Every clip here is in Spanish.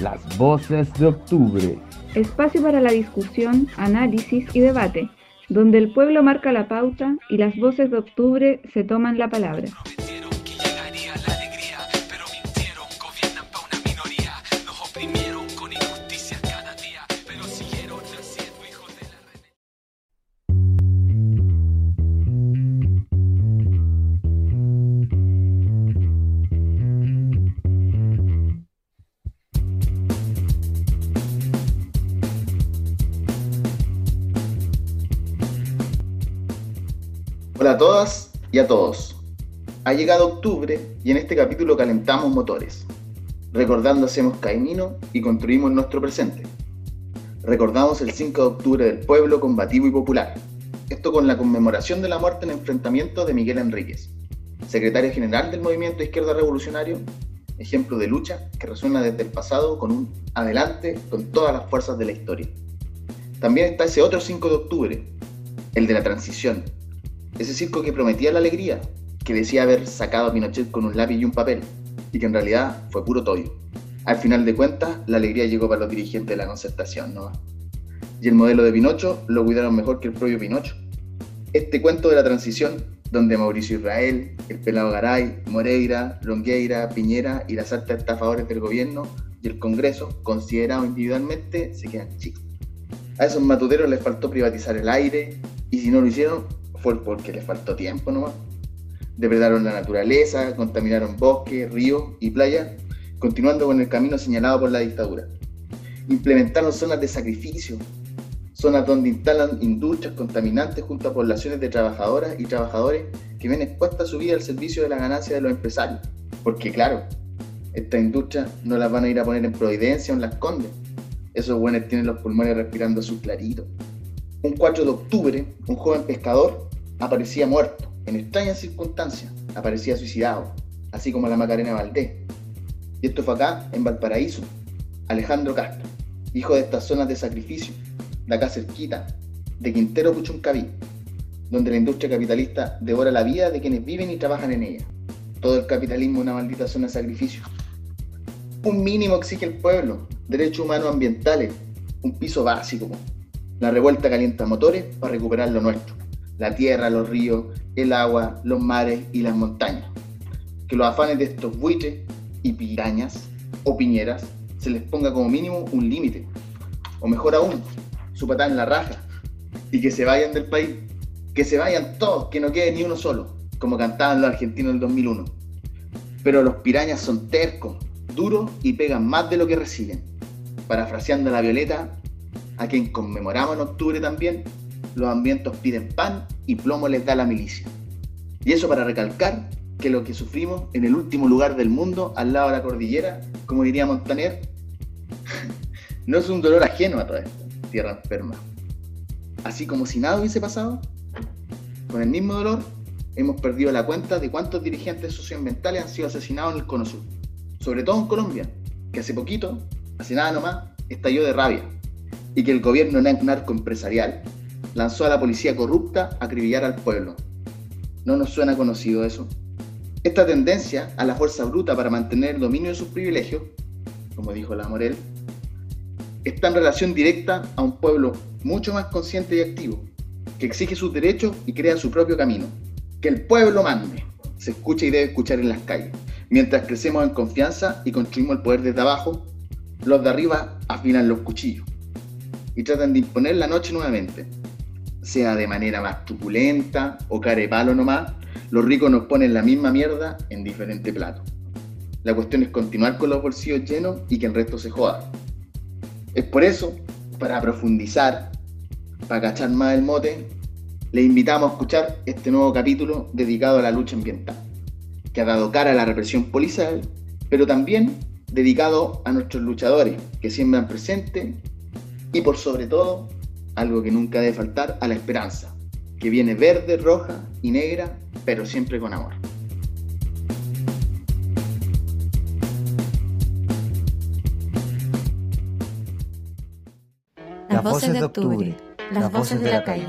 Las voces de octubre. Espacio para la discusión, análisis y debate, donde el pueblo marca la pauta y las voces de octubre se toman la palabra. Y a todos. Ha llegado octubre y en este capítulo calentamos motores. Recordando hacemos camino y construimos nuestro presente. Recordamos el 5 de octubre del pueblo combativo y popular. Esto con la conmemoración de la muerte en enfrentamiento de Miguel Enríquez, secretario general del Movimiento Izquierda Revolucionario, ejemplo de lucha que resuena desde el pasado con un adelante con todas las fuerzas de la historia. También está ese otro 5 de octubre, el de la transición, ese circo que prometía la alegría, que decía haber sacado a Pinochet con un lápiz y un papel, y que en realidad fue puro toyo. Al final de cuentas, la alegría llegó para los dirigentes de la concertación, ¿no? Y el modelo de Pinocho lo cuidaron mejor que el propio Pinocho. Este cuento de la transición, donde Mauricio Israel, el pelado Garay, Moreira, Longueira, Piñera y las altas estafadores del gobierno y el Congreso, considerados individualmente, se quedan chicos. A esos matuteros les faltó privatizar el aire, y si no lo hicieron, fue porque les faltó tiempo nomás. Depredaron la naturaleza, contaminaron bosques, ríos y playas, continuando con el camino señalado por la dictadura. Implementaron zonas de sacrificio, zonas donde instalan industrias contaminantes junto a poblaciones de trabajadoras y trabajadores que ven expuesta su vida al servicio de la ganancia de los empresarios. Porque claro, estas industrias no las van a ir a poner en Providencia o en Las Condes. Esos buenos tienen los pulmones respirando su clarito. Un 4 de octubre, un joven pescador aparecía muerto, en extrañas circunstancias, aparecía suicidado, así como la Macarena Valdés. Y esto fue acá, en Valparaíso. Alejandro Castro, hijo de estas zonas de sacrificio, de acá cerquita, de Quintero Puchuncaví, donde la industria capitalista devora la vida de quienes viven y trabajan en ella. Todo el capitalismo es una maldita zona de sacrificio. Un mínimo exige el pueblo, derechos humanos ambientales, un piso básico. La revuelta calienta motores para recuperar lo nuestro la tierra, los ríos, el agua, los mares y las montañas. Que los afanes de estos buitres y pirañas o piñeras se les ponga como mínimo un límite. O mejor aún, su patada en la raja. Y que se vayan del país. Que se vayan todos, que no quede ni uno solo, como cantaban los argentinos del 2001. Pero los pirañas son tercos, duros y pegan más de lo que reciben. Parafraseando a la Violeta, a quien conmemoramos en octubre también, los ambientes piden pan y plomo les da la milicia. Y eso para recalcar que lo que sufrimos en el último lugar del mundo, al lado de la cordillera, como diría Montaner, no es un dolor ajeno a toda esta tierra enferma. Así como si nada hubiese pasado, con el mismo dolor hemos perdido la cuenta de cuántos dirigentes socioambientales han sido asesinados en el Cono Sur, sobre todo en Colombia, que hace poquito, hace nada nomás, estalló de rabia, y que el gobierno narcoempresarial lanzó a la policía corrupta a acribillar al pueblo. ¿No nos suena conocido eso? Esta tendencia a la fuerza bruta para mantener el dominio de sus privilegios, como dijo la Morel, está en relación directa a un pueblo mucho más consciente y activo, que exige sus derechos y crea su propio camino. Que el pueblo mande, se escucha y debe escuchar en las calles. Mientras crecemos en confianza y construimos el poder desde abajo, los de arriba afinan los cuchillos y tratan de imponer la noche nuevamente, sea de manera más truculenta o carepalo nomás, los ricos nos ponen la misma mierda en diferente plato. La cuestión es continuar con los bolsillos llenos y que el resto se joda. Es por eso, para profundizar, para cachar más el mote, le invitamos a escuchar este nuevo capítulo dedicado a la lucha ambiental, que ha dado cara a la represión policial, pero también dedicado a nuestros luchadores que siempre han presente y por sobre todo algo que nunca debe faltar, a la esperanza, que viene verde, roja y negra, pero siempre con amor. Las voces de octubre, las voces de la calle.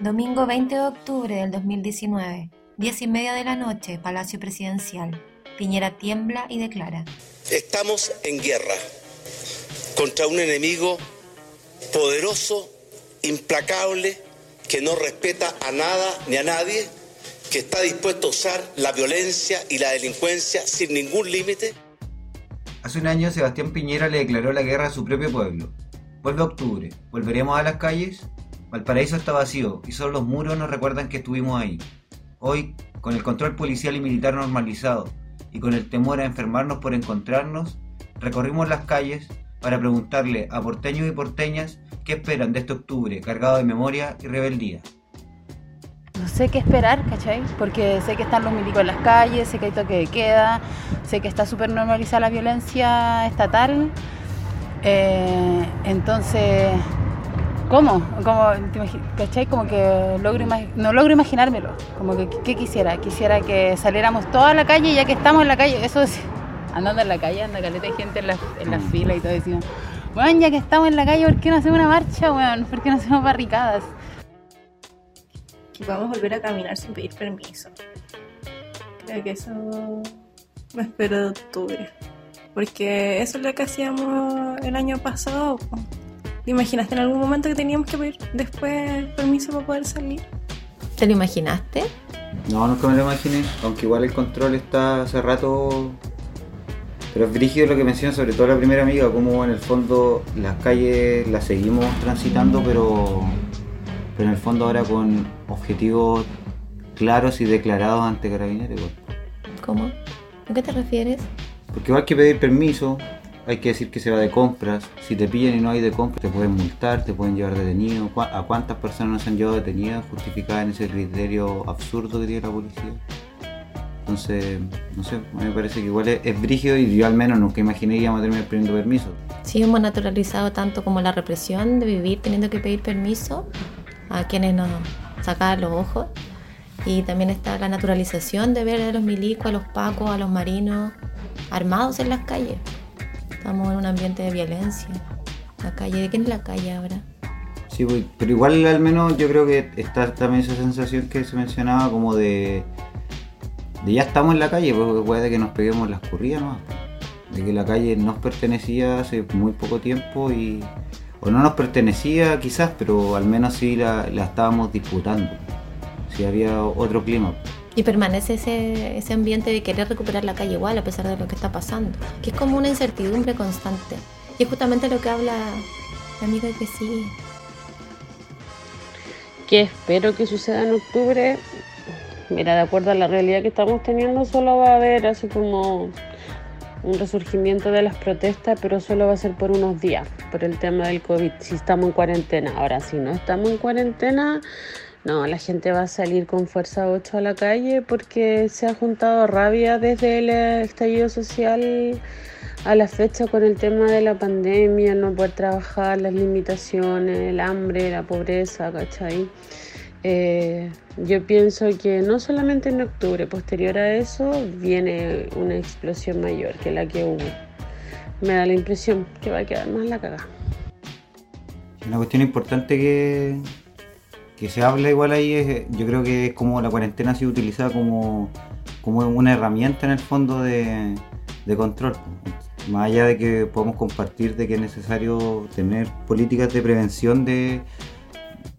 Domingo 20 de octubre del 2019, 10 y media de la noche, Palacio Presidencial. Piñera tiembla y declara. Estamos en guerra contra un enemigo poderoso, implacable, que no respeta a nada ni a nadie, que está dispuesto a usar la violencia y la delincuencia sin ningún límite. Hace un año Sebastián Piñera le declaró la guerra a su propio pueblo. Vuelve octubre. ¿Volveremos a las calles? Valparaíso está vacío y solo los muros nos recuerdan que estuvimos ahí. Hoy, con el control policial y militar normalizado y con el temor a enfermarnos por encontrarnos, recorrimos las calles para preguntarle a porteños y porteñas qué esperan de este octubre cargado de memoria y rebeldía. No sé qué esperar, ¿cachai? Porque sé que están los milicos en las calles, sé que hay toque de queda, sé que está súper normalizada la violencia estatal. Eh, entonces, ¿cómo? Como, ¿cachai? Como que logro no logro imaginármelo. Como que, ¿qué quisiera? Quisiera que saliéramos toda la calle, ya que estamos en la calle. Eso es, andando en la calle, anda caleta de gente en la, en la Mm. fila y todo. Decimos, bueno, ya que estamos en la calle, ¿por qué no hacemos una marcha, weón? ¿Por qué no hacemos barricadas? que podamos volver a caminar sin pedir permiso. Creo que eso me espero de octubre. Porque eso es lo que hacíamos el año pasado. ¿Te imaginaste en algún momento que teníamos que pedir después permiso para poder salir? ¿Te lo imaginaste? No, nunca me lo imaginé, aunque igual el control está hace rato. Pero es brígido lo que menciona, sobre todo la primera amiga, como en el fondo las calles las seguimos transitando, pero, pero en el fondo ahora con objetivos claros y declarados ante carabineros. ¿Cómo? ¿A qué te refieres? Porque hay que pedir permiso, hay que decir que se va de compras. Si te pillan y no hay de compras, te pueden multar, te pueden llevar detenido. ¿Cu- ¿A cuántas personas no se han llevado detenidas justificadas en ese criterio absurdo que tiene la policía? Entonces, no sé, a mí me parece que igual es, es brígido y yo al menos nunca imaginé que íbamos a terminar pidiendo permiso. Sí, hemos naturalizado tanto como la represión de vivir teniendo que pedir permiso a quienes nos sacaban los ojos. Y también está la naturalización de ver a los milicos, a los pacos, a los marinos armados en las calles. Estamos en un ambiente de violencia. La calle, ¿de quién es la calle ahora? Sí, pues, pero igual al menos yo creo que está también esa sensación que se mencionaba como de, de ya estamos en la calle, porque puede que nos peguemos las corridas ¿no? de que la calle nos pertenecía hace muy poco tiempo y o no nos pertenecía quizás, pero al menos sí la, la estábamos disputando, si había otro clima. Y permanece ese, ese ambiente de querer recuperar la calle igual a pesar de lo que está pasando. Que es como una incertidumbre constante. Y es justamente lo que habla la amiga que sí. que espero que suceda en octubre, mira, de acuerdo a la realidad que estamos teniendo, solo va a haber así como un resurgimiento de las protestas, pero solo va a ser por unos días, por el tema del COVID, si estamos en cuarentena. Ahora, si no estamos en cuarentena, no, la gente va a salir con fuerza 8 a la calle porque se ha juntado rabia desde el estallido social a la fecha con el tema de la pandemia, no poder trabajar, las limitaciones, el hambre, la pobreza, ¿cachai? Eh, yo pienso que no solamente en octubre, posterior a eso, viene una explosión mayor que la que hubo. Me da la impresión que va a quedar más la cagada. Una cuestión importante que, que se habla igual ahí es, yo creo que es como la cuarentena ha sido utilizada como, como una herramienta en el fondo de, de control. Más allá de que podamos compartir de que es necesario tener políticas de prevención de,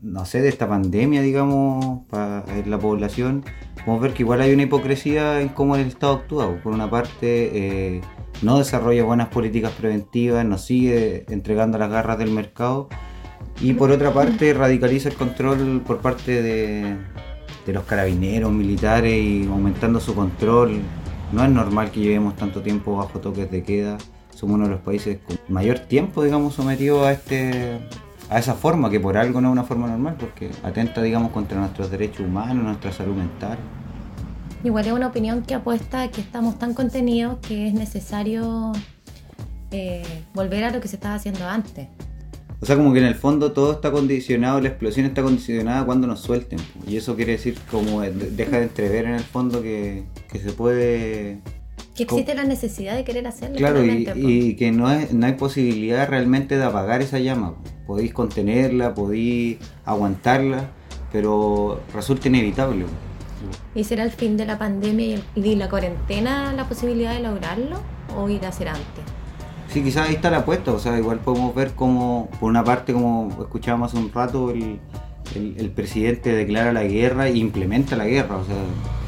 no sé, de esta pandemia, digamos, para la población, podemos ver que igual hay una hipocresía en cómo el Estado actúa. Por una parte, eh, no desarrolla buenas políticas preventivas, nos sigue entregando las garras del mercado y por otra parte radicaliza el control por parte de, de los carabineros, militares y aumentando su control. No es normal que llevemos tanto tiempo bajo toques de queda. Somos uno de los países con mayor tiempo, digamos, sometido a este a esa forma, que por algo no es una forma normal, porque atenta, digamos, contra nuestros derechos humanos, nuestra salud mental. Igual es una opinión que apuesta a que estamos tan contenidos que es necesario eh, volver a lo que se estaba haciendo antes. O sea, como que en el fondo todo está condicionado, la explosión está condicionada cuando nos suelten. Y eso quiere decir como de- deja de entrever en el fondo que, que se puede... Que existe la necesidad de querer hacerlo. Claro, y, que no, es, no hay posibilidad realmente de apagar esa llama. Podéis contenerla, podéis aguantarla, pero resulta inevitable. ¿Y será el fin de la pandemia y, la cuarentena la posibilidad de lograrlo o ir a ser antes? Sí, quizás ahí está la apuesta, o sea, igual podemos ver como, por una parte, como escuchábamos hace un rato, el, el- presidente declara la guerra e implementa la guerra, o sea,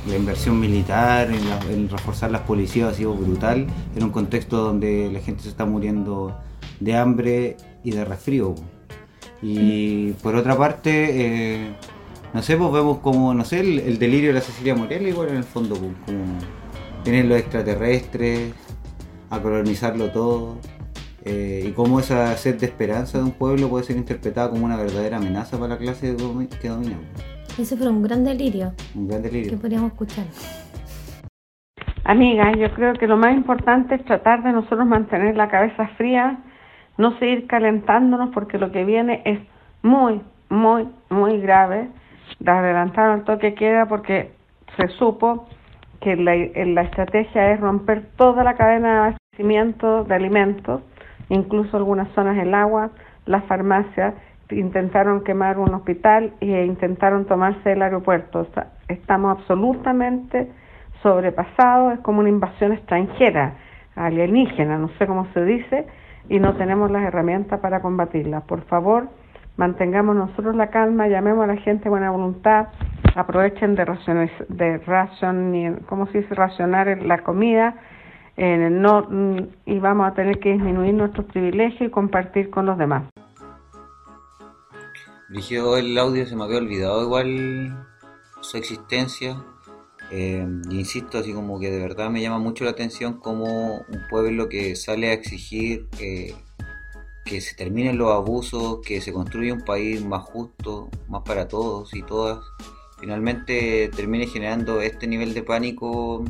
la inversión militar, en, reforzar las policías ha sido brutal, en un contexto donde la gente se está muriendo de hambre y de resfrío. Y por otra parte, eh, no sé, pues vemos como, no sé, el, el delirio de la Cecilia Morel igual en el fondo, pues, como vienen los extraterrestres a colonizarlo todo, eh, y cómo esa sed de esperanza de un pueblo puede ser interpretada como una verdadera amenaza para la clase que domina. Ese fue un gran delirio Un gran que delirio. podríamos escuchar. Amiga, yo creo que lo más importante es tratar de nosotros mantener la cabeza fría, no seguir calentándonos porque lo que viene es muy, muy, muy grave. Adelantaron el toque queda porque se supo que la, la estrategia es romper toda la cadena de abastecimiento de alimentos, incluso algunas zonas del agua, las farmacias, intentaron quemar un hospital e intentaron tomarse el aeropuerto. O sea, estamos absolutamente sobrepasados, es como una invasión extranjera, alienígena, no sé cómo se dice, y no tenemos las herramientas para combatirla. Por favor, mantengamos nosotros la calma, llamemos a la gente buena voluntad, aprovechen de racionar, de ration, ¿cómo se dice? racionar la comida, eh, no, mm, y vamos a tener que disminuir nuestros privilegios y compartir con los demás. Dirigió el audio, se me había olvidado igual su existencia. Eh, insisto, así como que de verdad me llama mucho la atención como un pueblo que sale a exigir eh, que se terminen los abusos, que se construya un país más justo, más para todos y todas, finalmente termine generando este nivel de pánico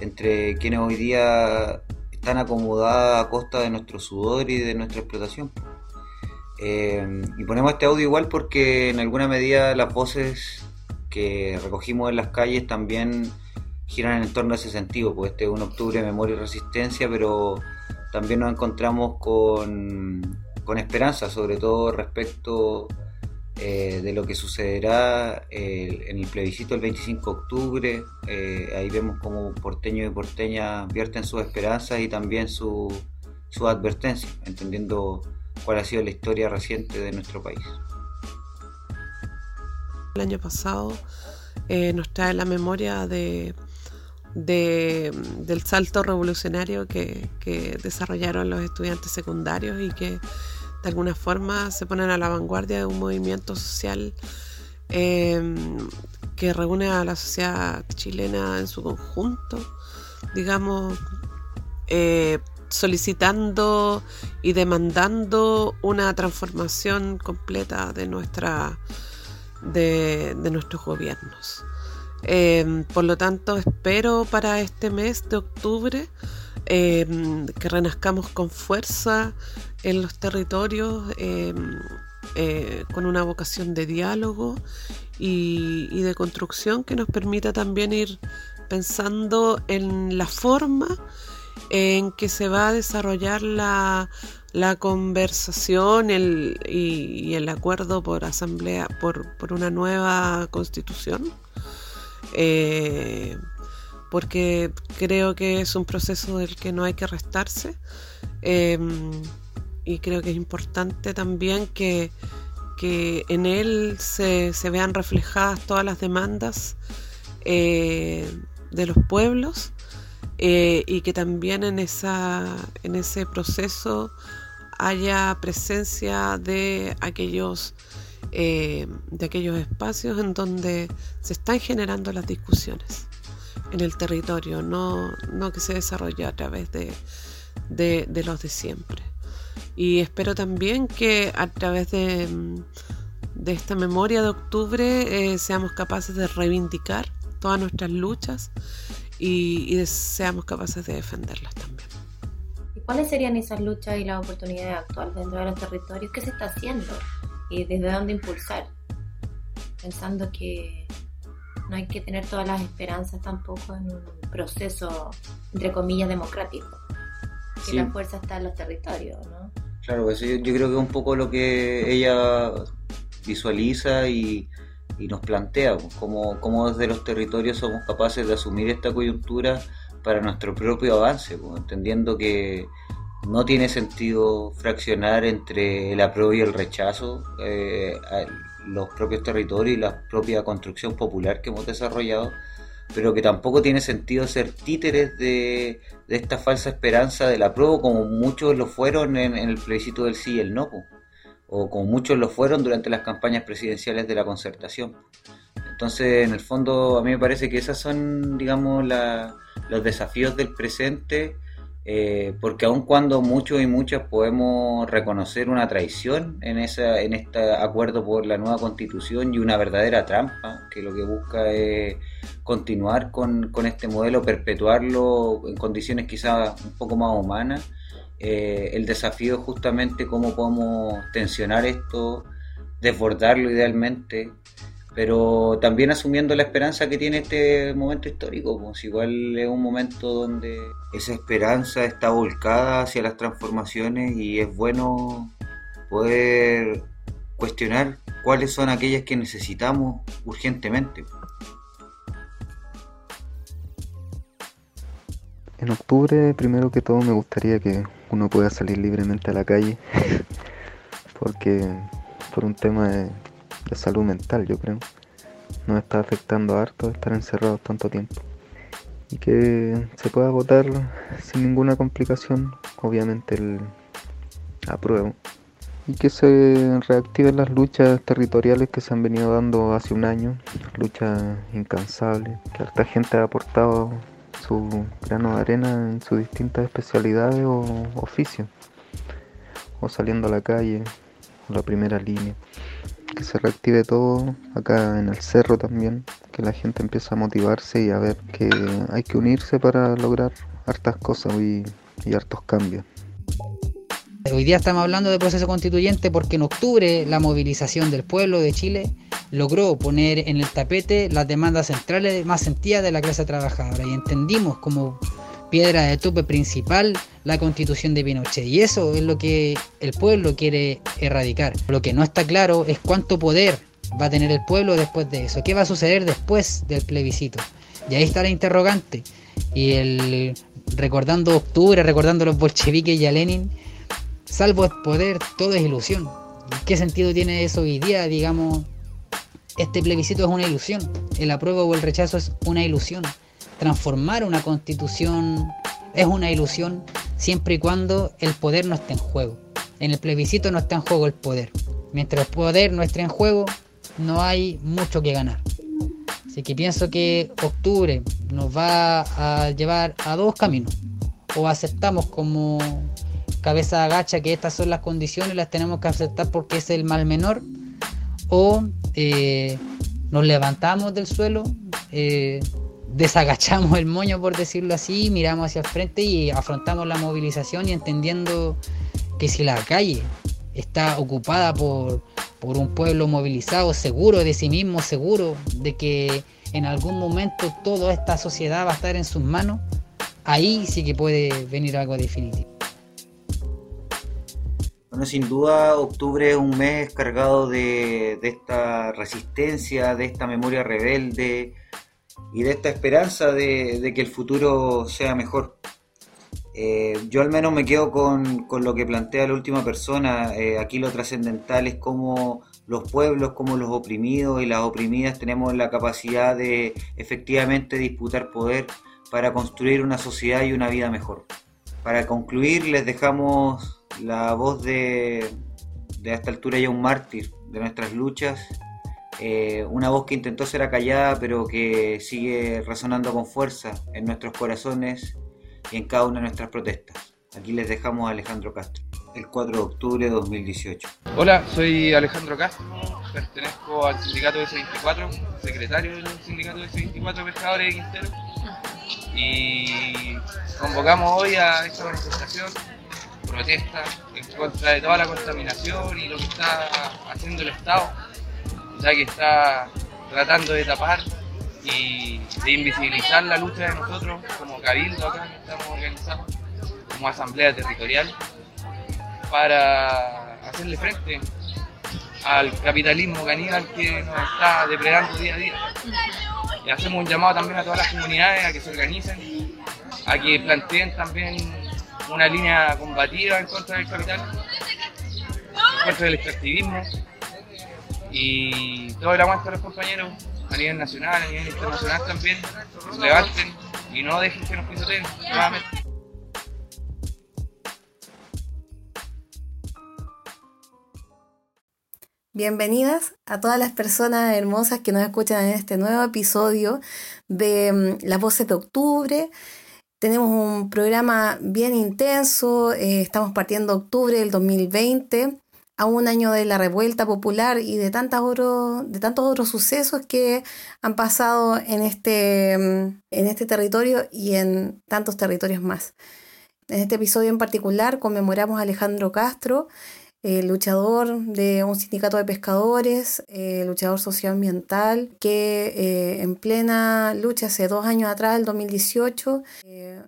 entre quienes hoy día están acomodadas a costa de nuestro sudor y de nuestra explotación. Eh, y ponemos este audio igual porque en alguna medida las voces que recogimos en las calles también giran en torno a ese sentido, pues este es un octubre de memoria y resistencia, pero también nos encontramos con, con esperanza, sobre todo respecto eh, de lo que sucederá eh, en el plebiscito el 25 de octubre. Eh, ahí vemos como porteños y porteñas vierten sus esperanzas y también su, su advertencia, entendiendo cuál ha sido la historia reciente de nuestro país. El año pasado eh, nos trae la memoria de, de- del salto revolucionario que, que desarrollaron los estudiantes secundarios y que de alguna forma se ponen a la vanguardia de un movimiento social eh, que reúne a la sociedad chilena en su conjunto, digamos, eh, solicitando y demandando una transformación completa de nuestra de, nuestros gobiernos. Eh, por lo tanto, espero para este mes de octubre eh, que renazcamos con fuerza en los territorios, eh, eh, con una vocación de diálogo y, de construcción que nos permita también ir pensando en la forma en que se va a desarrollar la, la conversación el, y, y el acuerdo por asamblea por, por una nueva constitución. Eh, porque creo que es un proceso del que no hay que restarse eh, y creo que es importante también que, que en él se, se vean reflejadas todas las demandas eh, de los pueblos eh, y que también en, esa, en ese proceso haya presencia de aquellos, eh, de aquellos espacios en donde se están generando las discusiones en el territorio, no, no que se desarrolle a través de, de, de los de siempre. Y espero también que a través de, de esta memoria de octubre eh, seamos capaces de reivindicar todas nuestras luchas y, y de- seamos capaces de defenderlas también. ¿Y cuáles serían esas luchas y las oportunidades actuales dentro de los territorios? ¿Qué se está haciendo? ¿Y desde dónde impulsar? Pensando que no hay que tener todas las esperanzas tampoco en un proceso, entre comillas, democrático. Que Sí. la fuerza está en los territorios, ¿no? Claro, eso yo, yo creo que es un poco lo que ella visualiza y, y nos plantea pues, cómo, cómo desde los territorios somos capaces de asumir esta coyuntura para nuestro propio avance, pues, entendiendo que no tiene sentido fraccionar entre el apruebo y el rechazo eh, los propios territorios y la propia construcción popular que hemos desarrollado, pero que tampoco tiene sentido ser títeres de, esta falsa esperanza del apruebo como muchos lo fueron en, el plebiscito del sí y el no, o como muchos lo fueron durante las campañas presidenciales de la concertación. Entonces, en el fondo, a mí me parece que esos son, digamos, los desafíos del presente eh, porque aun cuando muchos y muchas podemos reconocer una traición en, esa, en este acuerdo por la nueva constitución y una verdadera trampa, que lo que busca es continuar con, este modelo, perpetuarlo en condiciones quizás un poco más humanas, eh, el desafío es justamente cómo podemos tensionar esto, desbordarlo idealmente, pero también asumiendo la esperanza que tiene este momento histórico, pues igual es un momento donde esa esperanza está volcada hacia las transformaciones y es bueno poder cuestionar cuáles son aquellas que necesitamos urgentemente. En octubre, primero que todo, me gustaría que uno pueda salir libremente a la calle, porque por un tema de de salud mental, yo creo. Nos está afectando harto estar encerrados tanto tiempo. Y que se pueda votar sin ninguna complicación, obviamente el apruebo. Y que se reactiven las luchas territoriales que se han venido dando hace un año, luchas incansables, que harta gente ha aportado su grano de arena en sus distintas especialidades o oficios, o saliendo a la calle, o la primera línea que se reactive todo acá en el cerro también, que la gente empiece a motivarse y a ver que hay que unirse para lograr hartas cosas y, y hartos cambios. Hoy día estamos hablando de proceso constituyente porque en octubre la movilización del pueblo de Chile logró poner en el tapete las demandas centrales más sentidas de la clase trabajadora y entendimos como piedra de tope principal la constitución de Pinochet. Y eso es lo que el pueblo quiere erradicar. Lo que no está claro es cuánto poder va a tener el pueblo después de eso. ¿Qué va a suceder después del plebiscito? Y ahí está la interrogante. Y el recordando octubre, recordando los bolcheviques y a Lenin, salvo el poder, todo es ilusión. ¿Qué sentido tiene eso hoy día? Digamos, este plebiscito es una ilusión. El apruebo o el rechazo es una ilusión transformar una constitución es una ilusión siempre y cuando el poder no esté en juego. En el plebiscito no está en juego el poder. Mientras el poder no esté en juego, no hay mucho que ganar. Así que pienso que octubre nos va a llevar a dos caminos. O aceptamos como cabeza agacha que estas son las condiciones, las tenemos que aceptar porque es el mal menor. O eh, nos levantamos del suelo, eh, desagachamos el moño, por decirlo así, miramos hacia el frente y afrontamos la movilización y entendiendo que si la calle está ocupada por, por un pueblo movilizado, seguro de sí mismo, seguro de que en algún momento toda esta sociedad va a estar en sus manos, ahí sí que puede venir algo definitivo. Bueno, sin duda octubre es un mes cargado de, de esta resistencia, de esta memoria rebelde, y de esta esperanza de, que el futuro sea mejor. Eh, yo al menos me quedo con, lo que plantea la última persona. Eh, aquí lo trascendental es cómo los pueblos, como los oprimidos y las oprimidas tenemos la capacidad de efectivamente disputar poder para construir una sociedad y una vida mejor. Para concluir, les dejamos la voz de, de a esta altura ya un mártir de nuestras luchas eh, una voz que intentó ser acallada, pero que sigue resonando con fuerza en nuestros corazones y en cada una de nuestras protestas. Aquí les dejamos a Alejandro Castro, el 4 de octubre de 2018. Hola, soy Alejandro Castro, pertenezco al sindicato de S24, secretario del sindicato de S24 Pescadores de Quintero, y convocamos hoy a esta manifestación, protesta en contra de toda la contaminación y lo que está haciendo el Estado ya que está tratando de tapar y de invisibilizar la lucha de nosotros como cabildo acá que estamos organizados, como asamblea territorial, para hacerle frente al capitalismo caníbal que nos está depredando día a día. Y hacemos un llamado también a todas las comunidades a que se organicen, a que planteen también una línea combativa en contra del capital, en contra del extractivismo y todo el aguante a los compañeros a nivel nacional, a nivel internacional también, que levanten y no dejen que nos pisoteen nuevamente. Bienvenidas a todas las personas hermosas que nos escuchan en este nuevo episodio de mm, Las Voces de Octubre. Tenemos un programa bien intenso, eh, estamos partiendo octubre del 2020, a un año de la revuelta popular y de, tantas de tantos otros sucesos que han pasado en este, mm, en este territorio y en tantos territorios más. En este episodio en particular conmemoramos a Alejandro Castro, eh, luchador de un sindicato de pescadores, eh, luchador socioambiental, que eh, en plena lucha hace dos años atrás, el 2018,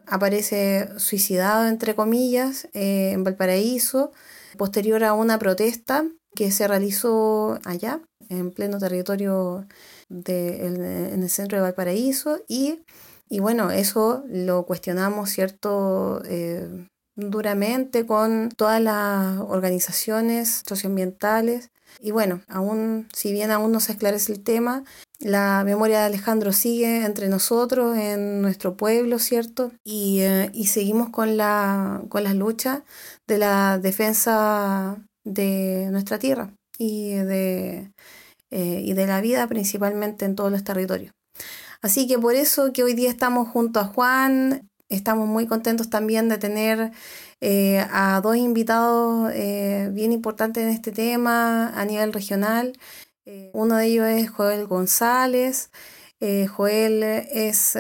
aparece suicidado, entre comillas, en Valparaíso, posterior a una protesta que se realizó allá, en pleno territorio de, en, el centro de Valparaíso, y, y bueno, eso lo cuestionamos, ¿cierto? Duramente con todas las organizaciones socioambientales. Y bueno, aún, si bien aún no se esclarece el tema, la memoria de Alejandro sigue entre nosotros, en nuestro pueblo, ¿cierto? Y, eh, seguimos con la, con las luchas de la defensa de nuestra tierra y de, eh, y de la vida principalmente en todos los territorios. Así que por eso que hoy día estamos junto a Juan, Estamos muy contentos también de tener eh, a dos invitados eh, bien importantes en este tema a nivel regional. Eh, uno de ellos es Joel González. Joel es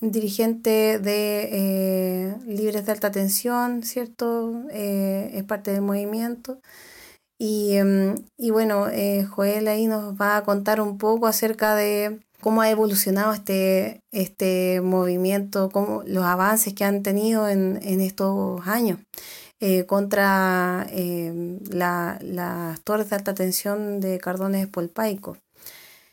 dirigente de Libres de Alta Tensión, ¿cierto? es parte del movimiento. Y, em, y bueno, Joel ahí nos va a contar un poco acerca de cómo ha evolucionado este, este movimiento, cómo, los avances que han tenido en, estos años eh, contra eh, las torres de alta tensión de Cardones Polpaico.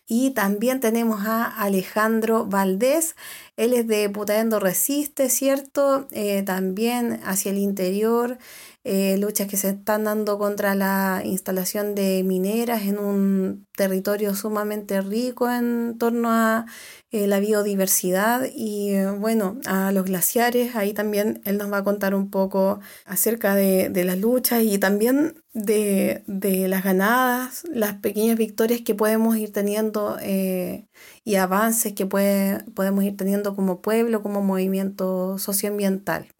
Y también tenemos a Alejandro Valdés, él es de Putaendo Resiste, ¿cierto? Eh, también hacia el interior, eh, luchas que se están dando contra la instalación de mineras en un territorio sumamente rico en torno a eh, la biodiversidad y eh, bueno, a los glaciares. Ahí también él nos va a contar un poco acerca de, las luchas y también de, las ganadas, las pequeñas victorias que podemos ir teniendo y avances que podemos ir teniendo como pueblo, como movimiento socioambiental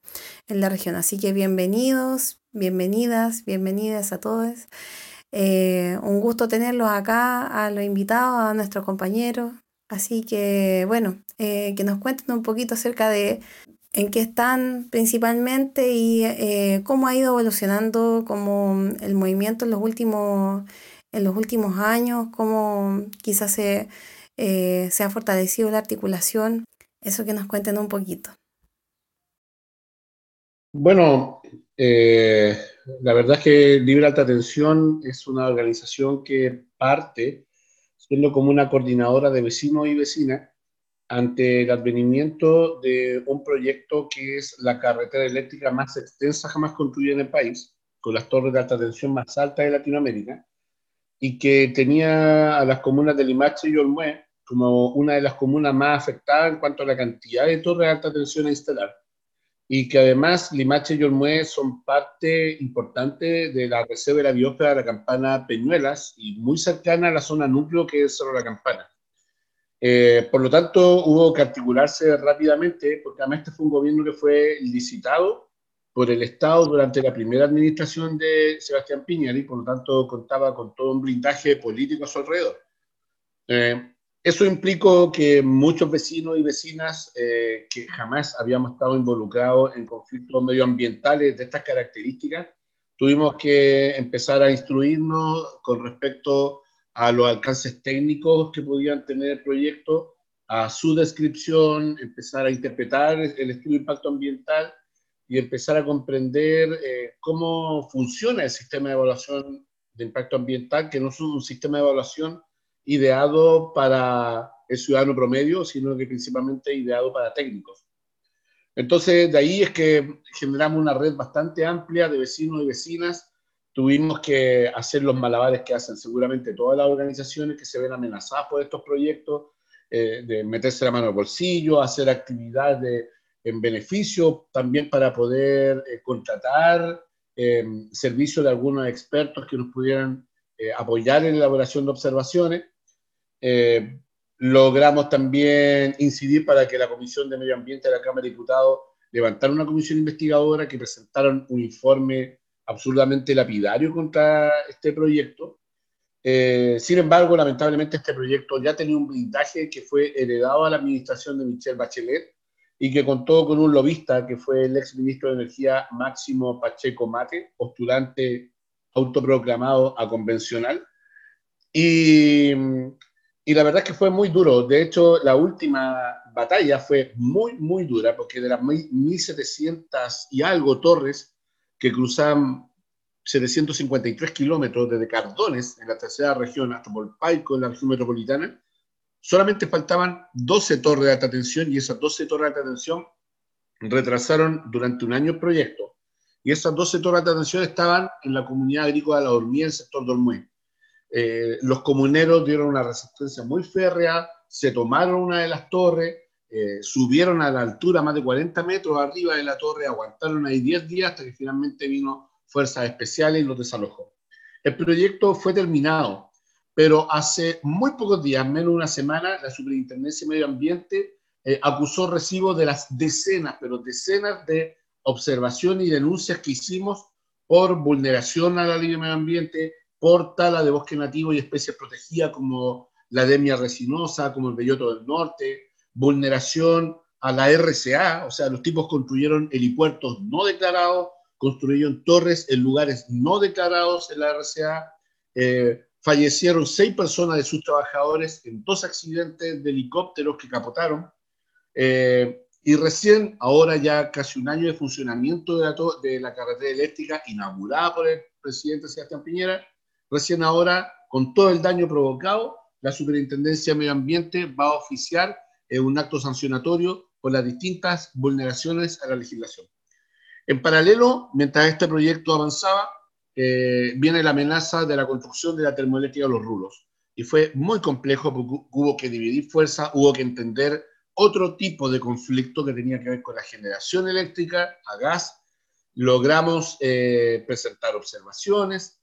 en la región. Así que bienvenidos, bienvenidas, bienvenidas a todos. Eh, un gusto tenerlos acá, a los invitados, a nuestros compañeros. Así que, bueno, eh, que nos cuenten un poquito acerca de en qué están principalmente y eh, cómo ha ido evolucionando como el movimiento en los últimos, en los últimos años, cómo quizás se, se ha fortalecido la articulación. Eso que nos cuenten un poquito. Bueno, eh, la verdad es que Libre Alta Tensión es una organización que parte siendo como una coordinadora de vecinos y vecinas ante el advenimiento de un proyecto que es la carretera eléctrica más extensa jamás construida en el país, con las torres de alta tensión más altas de Latinoamérica, y que tenía a las comunas de Limache y Olmué como una de las comunas más afectadas en cuanto a la cantidad de torres de alta tensión a instalar y que además Limache y Olmué son parte importante de la reserva de la biosfera de la Campana Peñuelas y muy cercana a la zona núcleo que es Cerro La Campana. Eh, por lo tanto, hubo que articularse rápidamente, porque además este fue un gobierno que fue licitado por el Estado durante la primera administración de Sebastián Piñera y por lo tanto contaba con todo un blindaje político a su alrededor. Eh, eso implicó que muchos vecinos y vecinas eh, que jamás habíamos estado involucrados en conflictos medioambientales de estas características, tuvimos que empezar a instruirnos con respecto a los alcances técnicos que podían tener el proyecto, a su descripción, empezar a interpretar el estudio de impacto ambiental y empezar a comprender eh, cómo funciona el sistema de evaluación de impacto ambiental, que no es un sistema de evaluación ideado para el ciudadano promedio, sino que principalmente ideado para técnicos. Entonces, de ahí es que generamos una red bastante amplia de vecinos y vecinas. Tuvimos que hacer los malabares que hacen seguramente todas las organizaciones que se ven amenazadas por estos proyectos, eh, de meterse la mano al bolsillo, hacer actividades en beneficio también para poder eh, contratar eh, servicios de algunos expertos que nos pudieran apoyar en la elaboración de observaciones. Logramos también incidir para que la Comisión de Medio Ambiente de la Cámara de Diputados levantara una comisión investigadora que presentaron un informe absolutamente lapidario contra este proyecto. Eh, sin embargo, lamentablemente este proyecto ya tenía un blindaje que fue heredado a la administración de Michelle Bachelet y que contó con un lobista que fue el ex ministro de Energía Máximo Pacheco Mate, postulante autoproclamado a convencional. Y, y la verdad es que fue muy duro. De hecho, la última batalla fue muy, muy dura porque de las 1.700 y algo torres que cruzaban 753 kilómetros desde Cardones, en la tercera región, hasta Volpaico, en la región metropolitana, solamente faltaban 12 torres de alta tensión y esas 12 torres de alta tensión retrasaron durante un año el proyecto. Y esas 12 torres de alta tensión estaban en la comunidad agrícola de La Dormía, en el sector Dolmué. Eh, los comuneros dieron una resistencia muy férrea, se tomaron una de las torres, eh, subieron a la altura más de 40 metros arriba de la torre, aguantaron ahí 10 días hasta que finalmente vino fuerzas especiales y los desalojó. El proyecto fue terminado, pero hace muy pocos días, menos de una semana, la Superintendencia de Medio Ambiente eh, acusó recibo de las decenas, pero decenas de observaciones y denuncias que hicimos por vulneración a la ley de medio ambiente, por tala de bosque nativo y especies protegidas como la demia resinosa, como el belloto del norte, vulneración a la RCA, o sea, los tipos construyeron helipuertos no declarados, construyeron torres en lugares no declarados en la RCA, eh, fallecieron seis personas de sus trabajadores en dos accidentes de helicópteros que capotaron, eh, y recién, ahora ya casi un año de funcionamiento de la, de la carretera eléctrica inaugurada por el presidente Sebastián Piñera, recién ahora, con todo el daño provocado, la Superintendencia de Medio Ambiente va a oficiar eh, un acto sancionatorio por las distintas vulneraciones a la legislación. En paralelo, mientras este proyecto avanzaba, eh, viene la amenaza de la construcción de la termoeléctrica de los rulos. Y fue muy complejo porque hubo que dividir fuerzas, hubo que entender otro tipo de conflicto que tenía que ver con la generación eléctrica a gas. Logramos eh, presentar observaciones,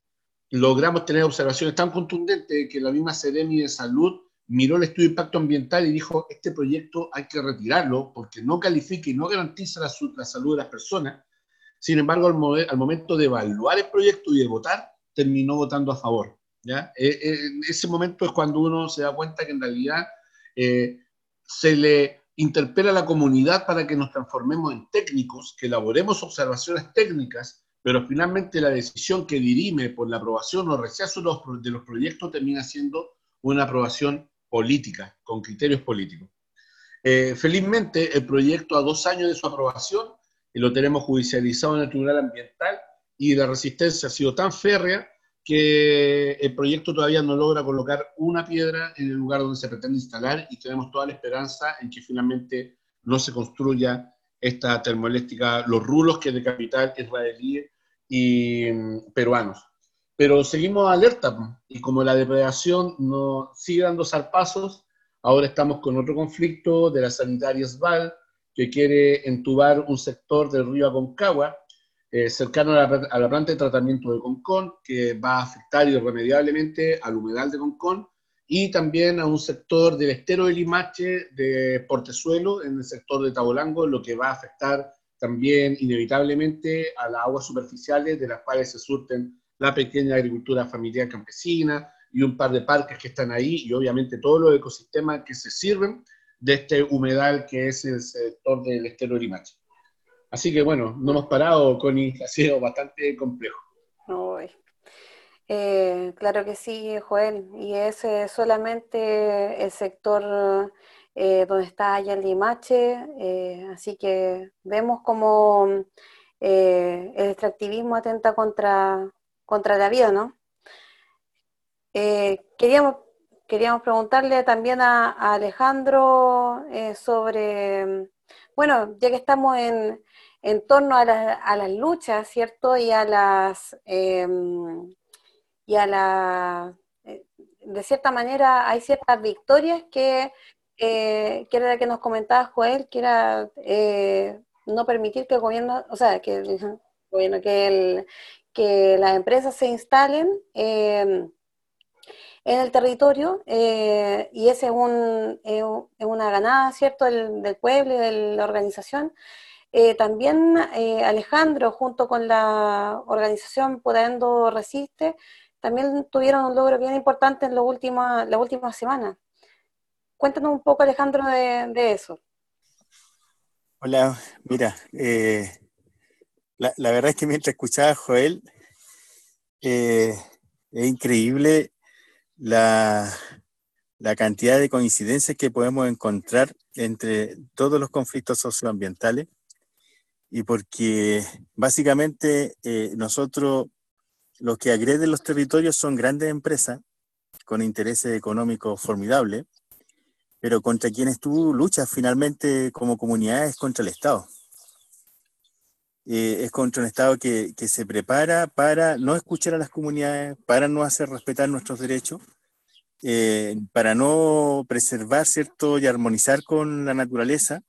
logramos tener observaciones tan contundentes que la misma Seremi de Salud miró el estudio de impacto ambiental y dijo, este proyecto hay que retirarlo porque no califica y no garantiza la salud de las personas sin embargo, al, momento de evaluar el proyecto y de votar, terminó votando a favor. ¿ya? Eh, eh, en ese momento es cuando uno se da cuenta que en realidad eh, se le interpela a la comunidad para que nos transformemos en técnicos, que elaboremos observaciones técnicas, pero finalmente la decisión que dirime por la aprobación o rechazo de los proyectos termina siendo una aprobación política, con criterios políticos. felizmente, el proyecto a dos años de su aprobación y lo tenemos judicializado en el Tribunal Ambiental y la resistencia ha sido tan férrea que el proyecto todavía no logra colocar una piedra en el lugar donde se pretende instalar y tenemos toda la esperanza en que finalmente no se construya esta termoeléctrica, los rulos que es de capital israelí y mm, peruanos. Pero seguimos alerta y como la depredación no sigue dando zarpazos, ahora estamos con otro conflicto de la sanitaria SVAL, que quiere entubar un sector del río Aconcagua, eh, cercano a la, planta de tratamiento de Concón, que va a afectar irremediablemente al humedal de Concón, y también a un sector del estero de Limache de Portezuelo, en el sector de Tabolango, lo que va a afectar también inevitablemente a las aguas superficiales de las cuales se surten la pequeña agricultura familiar campesina y un par de parques que están ahí y obviamente todos los ecosistemas que se sirven de este humedal que es el sector del estero de Limache. Así que bueno, no hemos parado, Connie, ha sido bastante complejo. Eh, claro que sí, Joel, y es solamente el sector eh, donde está Limache, eh, así que vemos como el extractivismo atenta contra, contra la vida, ¿no? queríamos, queríamos preguntarle también a, Alejandro sobre, bueno, ya que estamos en, en torno a, a, las luchas, ¿cierto? Y a las, em, y a la, eh, de cierta manera hay ciertas victorias que, que era la que nos comentaba Joel, que era no permitir que el gobierno, o sea, que, bueno, que, el, que las empresas se instalen en el territorio eh, y ese es, un, una ganada, ¿cierto?, del, pueblo y de la organización. Eh, también eh, Alejandro, junto con la organización Podendo Resiste, también tuvieron un logro bien importante en lo última, la última semana. Cuéntanos un poco, Alejandro, de eso. Hola, mira, eh, la, verdad es que mientras escuchaba a Joel, eh, es increíble la, la, cantidad de coincidencias que podemos encontrar entre todos los conflictos socioambientales y porque básicamente eh, nosotros los que agreden los territorios son grandes empresas con intereses económicos formidables pero contra quienes tú luchas finalmente como comunidad es contra el Estado. Eh, es contra un Estado que, que, se prepara para no escuchar a las comunidades, para no hacer respetar nuestros derechos, eh, para no preservar, ¿cierto?, y armonizar con la naturaleza,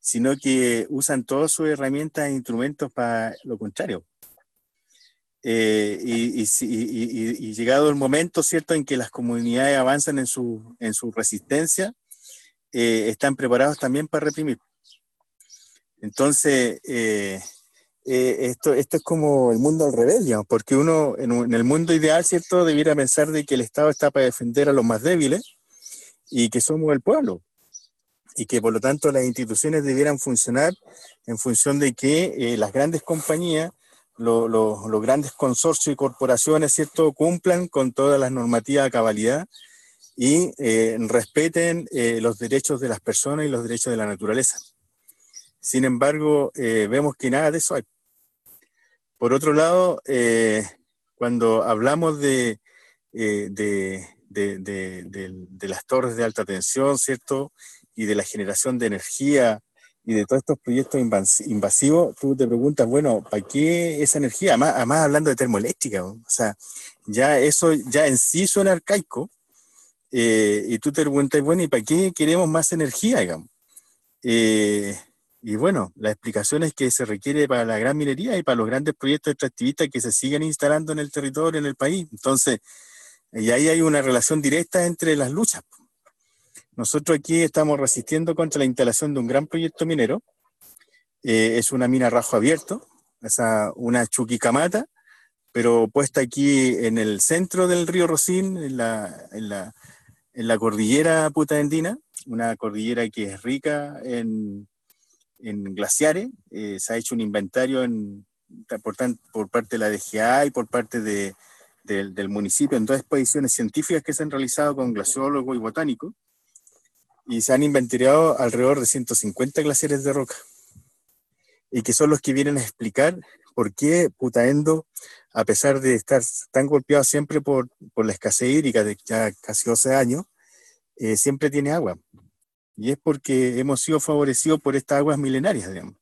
sino que usan todas sus herramientas e instrumentos para lo contrario. Eh, y, llegado el momento, ¿cierto?, en que las comunidades avanzan en su, en su resistencia, eh, están preparados también para reprimir. Entonces, eh, esto, esto es como el mundo al revés, digamos, porque uno en, el mundo ideal, ¿cierto?, debiera pensar de que el Estado está para defender a los más débiles y que somos el pueblo y que por lo tanto las instituciones debieran funcionar en función de que las grandes compañías, los grandes consorcios y corporaciones, ¿cierto?, cumplan con todas las normativas a cabalidad y eh, respeten eh, los derechos de las personas y los derechos de la naturaleza. Sin embargo, eh, vemos que nada de eso hay. Por otro lado, cuando hablamos de, de, de, las torres de alta tensión, ¿cierto? Y de la generación de energía y de todos estos proyectos invasivos, tú te preguntas, bueno, ¿para qué esa energía? Además, hablando de termoeléctrica, o sea, ya eso ya en sí suena arcaico, eh, y tú te preguntas, bueno, ¿y para qué queremos más energía, digamos? Eh, y bueno, la explicación es que se requiere para la gran minería y para los grandes proyectos extractivistas que se siguen instalando en el territorio, en el país. Entonces, y ahí hay una relación directa entre las luchas. Nosotros aquí estamos resistiendo contra la instalación de un gran proyecto minero. Eh, es una mina rajo abierto, es una chuquicamata, pero puesta aquí en el centro del río Rosín, en la, en la, en la cordillera putaendina, una cordillera que es rica en, en glaciares. Eh, se ha hecho un inventario en, por, por, parte de la DGA y por parte de, del municipio en dos expediciones científicas que se han realizado con glaciólogos y botánicos. Y se han inventariado alrededor de 150 glaciares de roca. Y que son los que vienen a explicar por qué Putaendo, a pesar de estar tan golpeado siempre por, por la escasez hídrica de ya casi 12 años, eh, siempre tiene agua. Y es porque hemos sido favorecidos por estas aguas milenarias, digamos.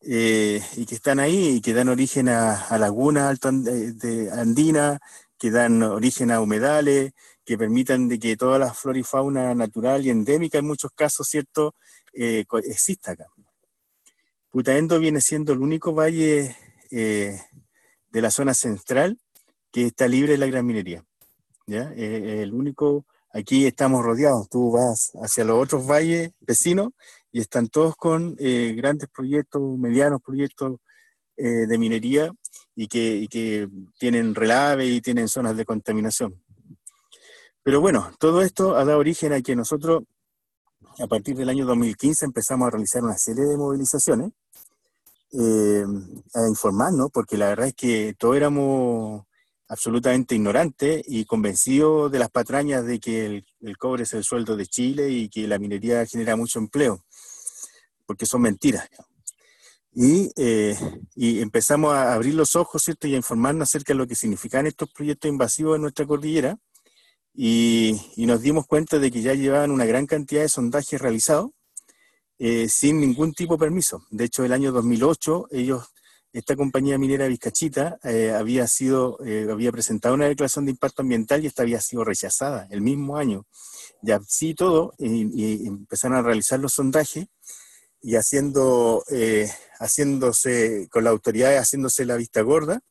Eh, y que están ahí y que dan origen a, lagunas alto de andinas, que dan origen a humedales, que permitan de que toda la flora y fauna natural y endémica en muchos casos, ¿cierto?, eh, exista acá. Putaendo viene siendo el único valle eh, de la zona central que está libre de la gran minería. ¿ya? Eh, el único, aquí estamos rodeados, tú vas hacia los otros valles vecinos y están todos con eh, grandes proyectos, medianos proyectos de minería y que, y que tienen relave y tienen zonas de contaminación. Pero bueno, todo esto ha dado origen a que nosotros, a partir del año 2015, empezamos a realizar una serie de movilizaciones eh, a informarnos, porque la verdad es que todos éramos absolutamente ignorantes y convencidos de las patrañas de que el, cobre es el sueldo de Chile y que la minería genera mucho empleo, porque son mentiras. Y, eh, y, empezamos a abrir los ojos, ¿cierto? Y a informarnos acerca de lo que significan estos proyectos invasivos en nuestra cordillera. Y, nos dimos cuenta de que ya llevaban una gran cantidad de sondajes realizados eh, sin ningún tipo de permiso. De hecho, el año 2008, ellos, esta compañía minera Vizcachita eh, había, sido, eh, había presentado una declaración de impacto ambiental y esta había sido rechazada el mismo año. Y así todo, y, empezaron a realizar los sondajes y haciendo, haciéndose, con la autoridad haciéndose la vista gorda,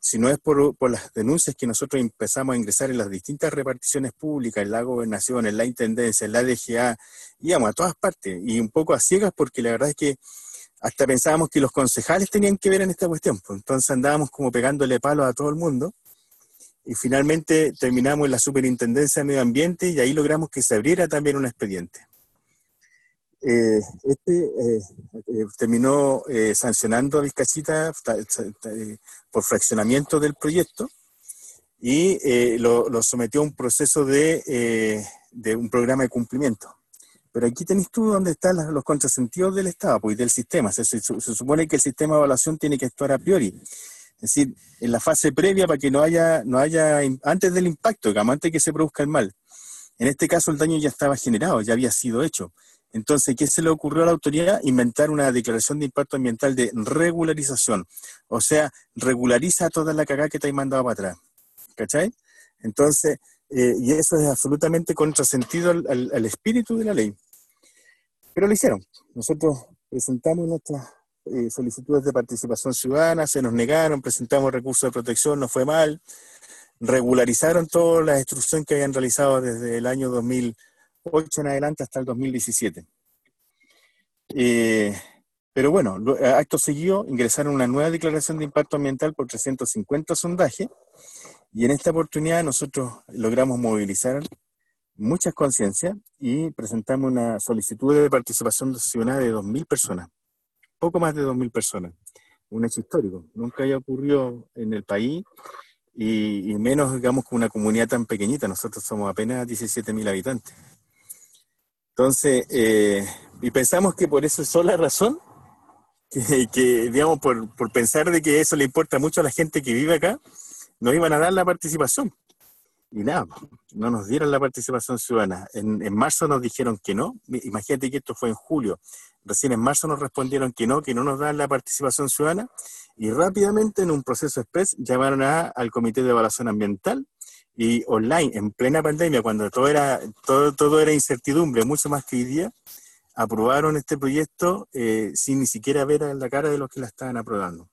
si no es por, por, las denuncias que nosotros empezamos a ingresar en las distintas reparticiones públicas, en la gobernación, en la intendencia, en la DGA, íbamos a todas partes y un poco a ciegas porque la verdad es que hasta pensábamos que los concejales tenían que ver en esta cuestión, pues entonces andábamos como pegándole palos a todo el mundo y finalmente terminamos en la Superintendencia de Medio Ambiente y ahí logramos que se abriera también un expediente. Eh, este eh, eh, terminó eh, sancionando a Vizcachita eh, por fraccionamiento del proyecto y eh, lo, lo, sometió a un proceso de, de, un programa de cumplimiento. Pero aquí tenéis tú donde están los contrasentidos del Estado pues, y del sistema. Se, se, se, supone que el sistema de evaluación tiene que actuar a priori. Es decir, en la fase previa para que no haya, no haya antes del impacto, digamos, antes que se produzca el mal. En este caso el daño ya estaba generado, ya había sido hecho. Entonces, ¿qué se le ocurrió a la autoridad? Inventar una declaración de impacto ambiental de regularización. O sea, regulariza toda la cagada que te hay mandado para atrás. ¿Cachai? Entonces, eh, y eso es absolutamente contrasentido al, espíritu de la ley. Pero lo hicieron. Nosotros presentamos nuestras eh, solicitudes de participación ciudadana, se nos negaron, presentamos recursos de protección, no fue mal. Regularizaron toda la instrucción que habían realizado desde el año 2000 8 en adelante hasta el 2017. Eh, pero bueno, acto seguido ingresaron una nueva declaración de impacto ambiental por 350 sondajes y en esta oportunidad nosotros logramos movilizar muchas conciencias y presentamos una solicitud de participación ciudadana de 2.000 personas, poco más de 2.000 personas, un hecho histórico, nunca haya ocurrido en el país y, y menos, digamos, con una comunidad tan pequeñita, nosotros somos apenas 17.000 habitantes. Entonces, eh, y pensamos que por eso es sola razón, que, digamos, por, por, pensar de que eso le importa mucho a la gente que vive acá, nos iban a dar la participación. Y nada, no nos dieron la participación ciudadana. En, en marzo nos dijeron que no. Imagínate que esto fue en julio. Recién en marzo nos respondieron que no, que no nos dan la participación ciudadana. Y rápidamente, en un proceso express, llamaron a, al Comité de Evaluación Ambiental y online, en plena pandemia, cuando todo era, todo, todo era incertidumbre, mucho más que hoy día, aprobaron este proyecto eh, sin ni siquiera ver la cara de los que la estaban aprobando.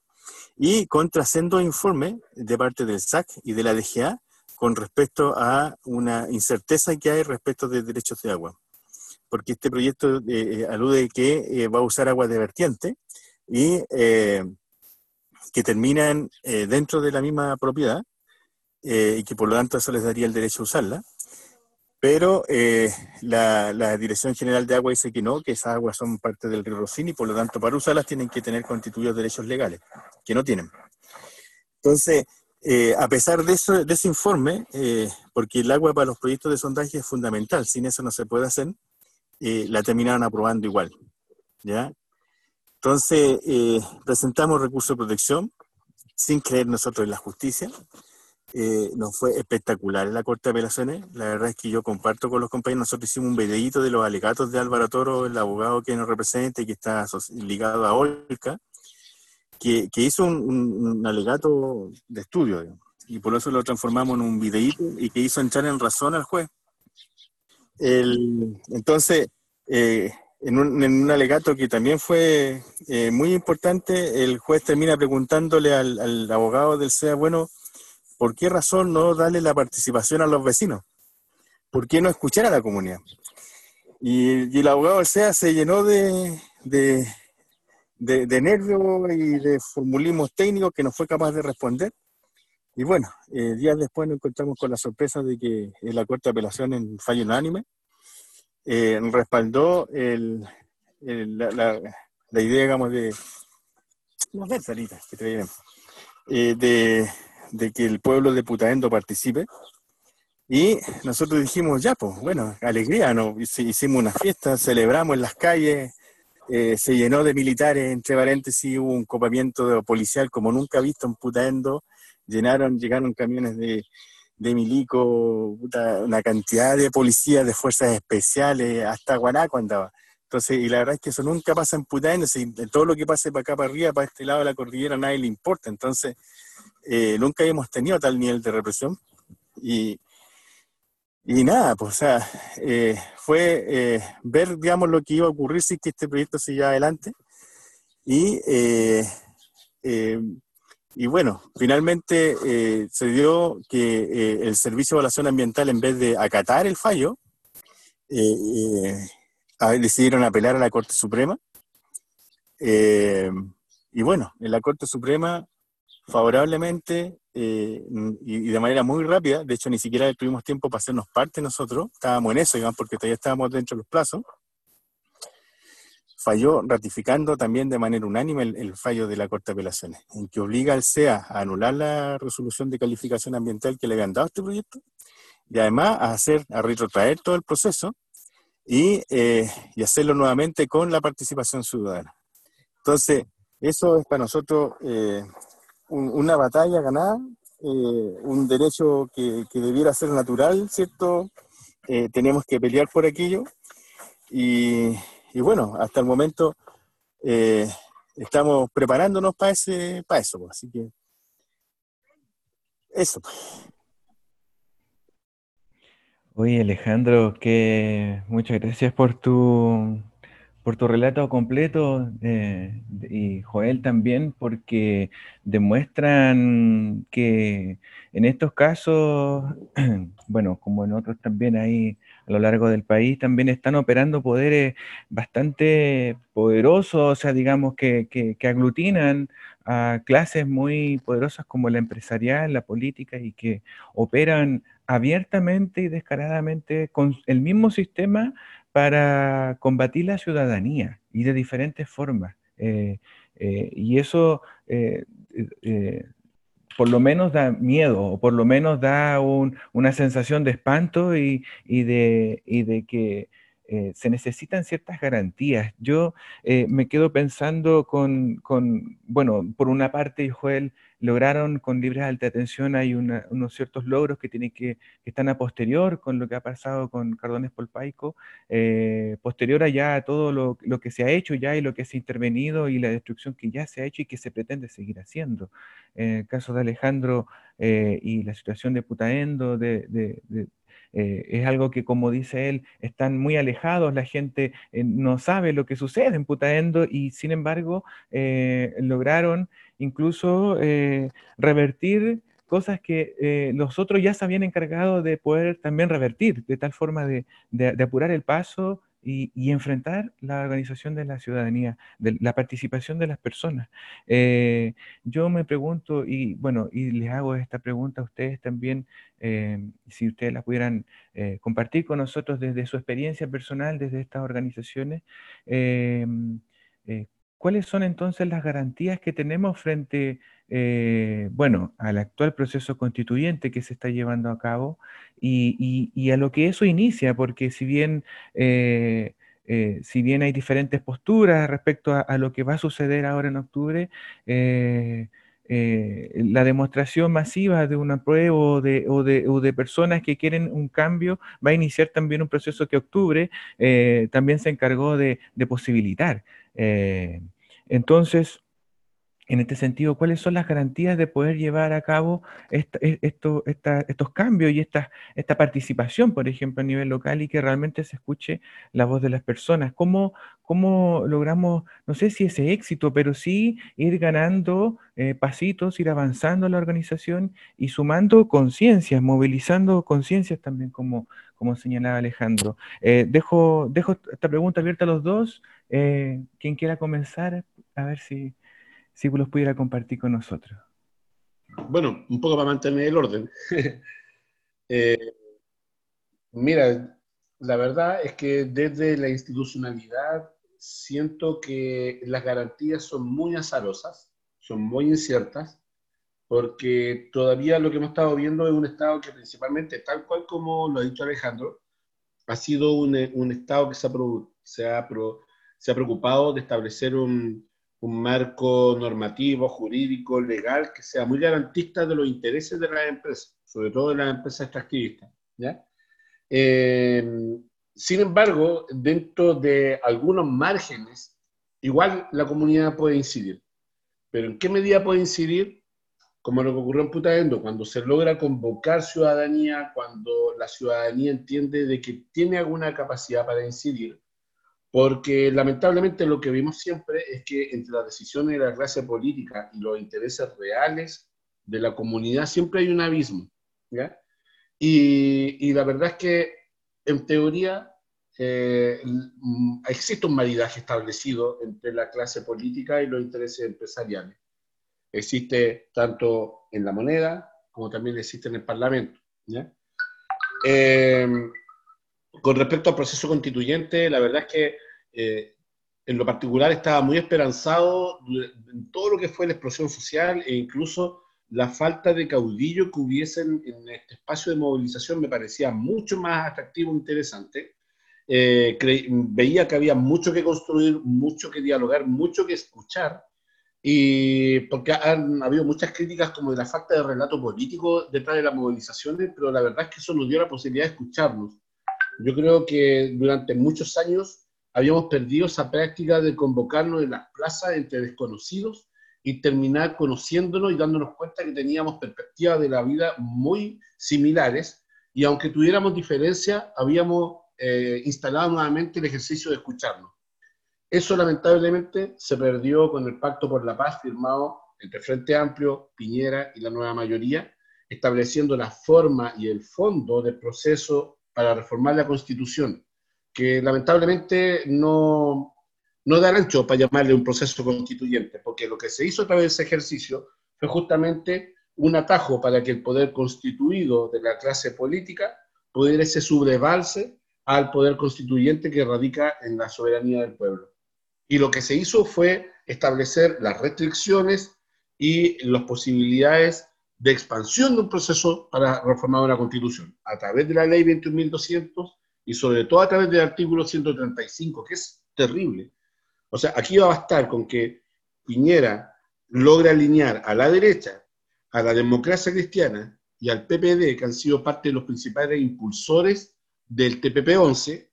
Y contrasendo informe de parte del SAC y de la DGA con respecto a una incerteza que hay respecto de derechos de agua. Porque este proyecto eh, alude que eh, va a usar agua de vertiente y eh, que terminan eh, dentro de la misma propiedad eh, y que por lo tanto eso les daría el derecho a usarla. Pero eh, la, la, Dirección General de Agua dice que no, que esas aguas son parte del río Rocín y por lo tanto para usarlas tienen que tener constituidos derechos legales, que no tienen. Entonces, eh, a pesar de, eso, de ese informe, eh, porque el agua para los proyectos de sondaje es fundamental, sin eso no se puede hacer, eh, la terminaron aprobando igual. ¿ya? Entonces, presentamos recurso de protección sin creer nosotros en la justicia, eh, nos fue espectacular en la Corte de Apelaciones. La verdad es que yo comparto con los compañeros, nosotros hicimos un videíto de los alegatos de Álvaro Toro, el abogado que nos representa y que está ligado a Olca, que, que hizo un, un, un, alegato de estudio, digamos, y por eso lo transformamos en un videíto y que hizo entrar en razón al juez. El, entonces, eh, en, un, en, un, alegato que también fue eh, muy importante, el juez termina preguntándole al, al abogado del SEA, bueno, ¿por qué razón no darle la participación a los vecinos? ¿Por qué no escuchar a la comunidad? Y, y el abogado del SEA se llenó de, de, de, de nervios y de formulismos técnicos que no fue capaz de responder. Y bueno, eh, días después nos encontramos con la sorpresa de que en la Corte de Apelación, en fallo unánime, eh, respaldó el, el, la, la, la, idea, digamos, de... No sé, Sarita, que te eh, de de que el pueblo de Putaendo participe. Y nosotros dijimos, ya, pues, bueno, alegría, ¿no? hicimos una fiesta, celebramos en las calles, eh, se llenó de militares, entre paréntesis, hubo un copamiento policial como nunca visto en Putaendo, llenaron, llegaron camiones de, de milico, una cantidad de policías, de fuerzas especiales, hasta Guanaco andaba. Entonces, y la verdad es que eso nunca pasa en Putaendo, si todo lo que pase para acá, para arriba, para este lado de la cordillera, a nadie le importa. Entonces, eh, nunca hemos tenido tal nivel de represión. Y, y nada, pues, o sea, eh, fue eh, ver, digamos, lo que iba a ocurrir si que este proyecto siguiera adelante. Y, y bueno, finalmente se dio que el Servicio de Evaluación Ambiental, en vez de acatar el fallo, decidieron apelar a la Corte Suprema. y bueno, en la Corte Suprema favorablemente eh, y, de manera muy rápida. De hecho, ni siquiera tuvimos tiempo para hacernos parte nosotros. Estábamos en eso, porque todavía estábamos dentro de los plazos. Falló ratificando también de manera unánime el, fallo de la Corte de Apelaciones, en que obliga al CEA a anular la resolución de calificación ambiental que le habían dado este proyecto y además a hacer, a retrotraer todo el proceso y, eh, y hacerlo nuevamente con la participación ciudadana. Entonces, eso es para nosotros eh, una batalla ganada, eh, un derecho que, debiera ser natural, ¿cierto? Eh, tenemos que pelear por aquello. Y, bueno, hasta el momento eh, estamos preparándonos para ese, para eso, pues. así que eso. Oye Alejandro, que muchas gracias por tu por tu relato completo eh, y Joel también, porque demuestran que en estos casos, bueno, como en otros también ahí a lo largo del país, también están operando poderes bastante poderosos, o sea, digamos que, que aglutinan a clases muy poderosas como la empresarial, la política y que operan abiertamente y descaradamente con el mismo sistema para combatir la ciudadanía y de diferentes formas. Eh, eh, y eso eh, por lo menos da miedo, o por lo menos da una sensación de espanto y, de, que se necesitan ciertas garantías. Yo me quedo pensando con, con, bueno, por una parte, Joel, lograron con libres de alta tensión, hay unos ciertos logros que, tienen que, están a posterior con lo que ha pasado con Cardones Polpaico, eh, posterior a ya todo lo, que se ha hecho ya y lo que se ha intervenido y la destrucción que ya se ha hecho y que se pretende seguir haciendo. En el caso de Alejandro eh, y la situación de Putaendo, de, eh, es algo que, como dice él, están muy alejados, la gente no sabe lo que sucede en Putaendo y sin embargo lograron incluso eh, revertir cosas que eh, los otros ya se habían encargado de poder también revertir, de tal forma de, apurar el paso y, enfrentar la organización de la ciudadanía, de la participación de las personas. Eh, yo me pregunto, y bueno, y les hago esta pregunta a ustedes también, si ustedes la pudieran compartir con nosotros desde su experiencia personal, desde estas organizaciones, ¿cuáles son entonces las garantías que tenemos frente, eh, bueno, al actual proceso constituyente que se está llevando a cabo y, a lo que eso inicia? Porque si bien, eh, eh, si bien hay diferentes posturas respecto a, lo que va a suceder ahora en octubre, la demostración masiva de un apruebo de, o, de, personas que quieren un cambio va a iniciar también un proceso que octubre también se encargó de posibilitar. Eh, entonces, en este sentido, ¿cuáles son las garantías de poder llevar a cabo e, estos cambios y esta, esta participación, por ejemplo, a nivel local y que realmente se escuche la voz de las personas? ¿Cómo, cómo logramos, no sé si ese éxito, pero sí ir ganando eh, pasitos, ir avanzando la organización y sumando conciencias, movilizando conciencias también, como, como señalaba Alejandro. Eh, dejo, dejo esta pregunta abierta a los dos. Eh, quien quiera comenzar, a ver si, si los pudiera compartir con nosotros. Bueno, un poco para mantener el orden. Eh, mira, la verdad es que desde la institucionalidad siento que las garantías son muy azarosas, son muy inciertas, porque todavía lo que hemos estado viendo es un Estado que principalmente, tal cual como lo ha dicho Alejandro, ha sido un, un Estado que se ha, se ha, se ha preocupado de establecer un, un marco normativo, jurídico, legal, que sea muy garantista de los intereses de las empresas, sobre todo de las empresas extractivistas. Eh, sin embargo, dentro de algunos márgenes, igual la comunidad puede incidir. Pero ¿en qué medida puede incidir? Como lo que ocurrió en Putaendo, cuando se logra convocar ciudadanía, cuando la ciudadanía entiende de que tiene alguna capacidad para incidir, porque lamentablemente lo que vimos siempre es que entre las decisiones de la clase política y los intereses reales de la comunidad siempre hay un abismo. ¿ya? Y, y la verdad es que en teoría eh, existe un maridaje establecido entre la clase política y los intereses empresariales. Existe tanto en la moneda como también existe en el Parlamento. Eh, con respecto al proceso constituyente, la verdad es que eh, en lo particular estaba muy esperanzado en todo lo que fue la explosión social e incluso la falta de caudillo que hubiesen en este espacio de movilización me parecía mucho más atractivo e interesante. Eh, veía que había mucho que construir, mucho que dialogar, mucho que escuchar, y porque han habido muchas críticas como de la falta de relato político detrás de las movilizaciones, pero la verdad es que eso nos dio la posibilidad de escucharnos. Yo creo que durante muchos años habíamos perdido esa práctica de convocarnos en las plazas entre desconocidos y terminar conociéndonos y dándonos cuenta que teníamos perspectivas de la vida muy similares y aunque tuviéramos diferencias, habíamos eh, instalado nuevamente el ejercicio de escucharnos. Eso lamentablemente se perdió con el Pacto por la Paz firmado entre Frente Amplio, Piñera y la nueva mayoría, estableciendo la forma y el fondo del proceso para reformar la Constitución, que lamentablemente no, no da ancho para llamarle un proceso constituyente, porque lo que se hizo a través de ese ejercicio fue justamente un atajo para que el poder constituido de la clase política pudiera ese sublevarse al poder constituyente que radica en la soberanía del pueblo. Y lo que se hizo fue establecer las restricciones y las posibilidades de expansión de un proceso para reformar una constitución, a través de la ley 21.200 y sobre todo a través del artículo 135, que es terrible, o sea, aquí va a bastar con que Piñera logre alinear a la derecha, a la democracia cristiana y al PPD, que han sido parte de los principales impulsores del TPP-11,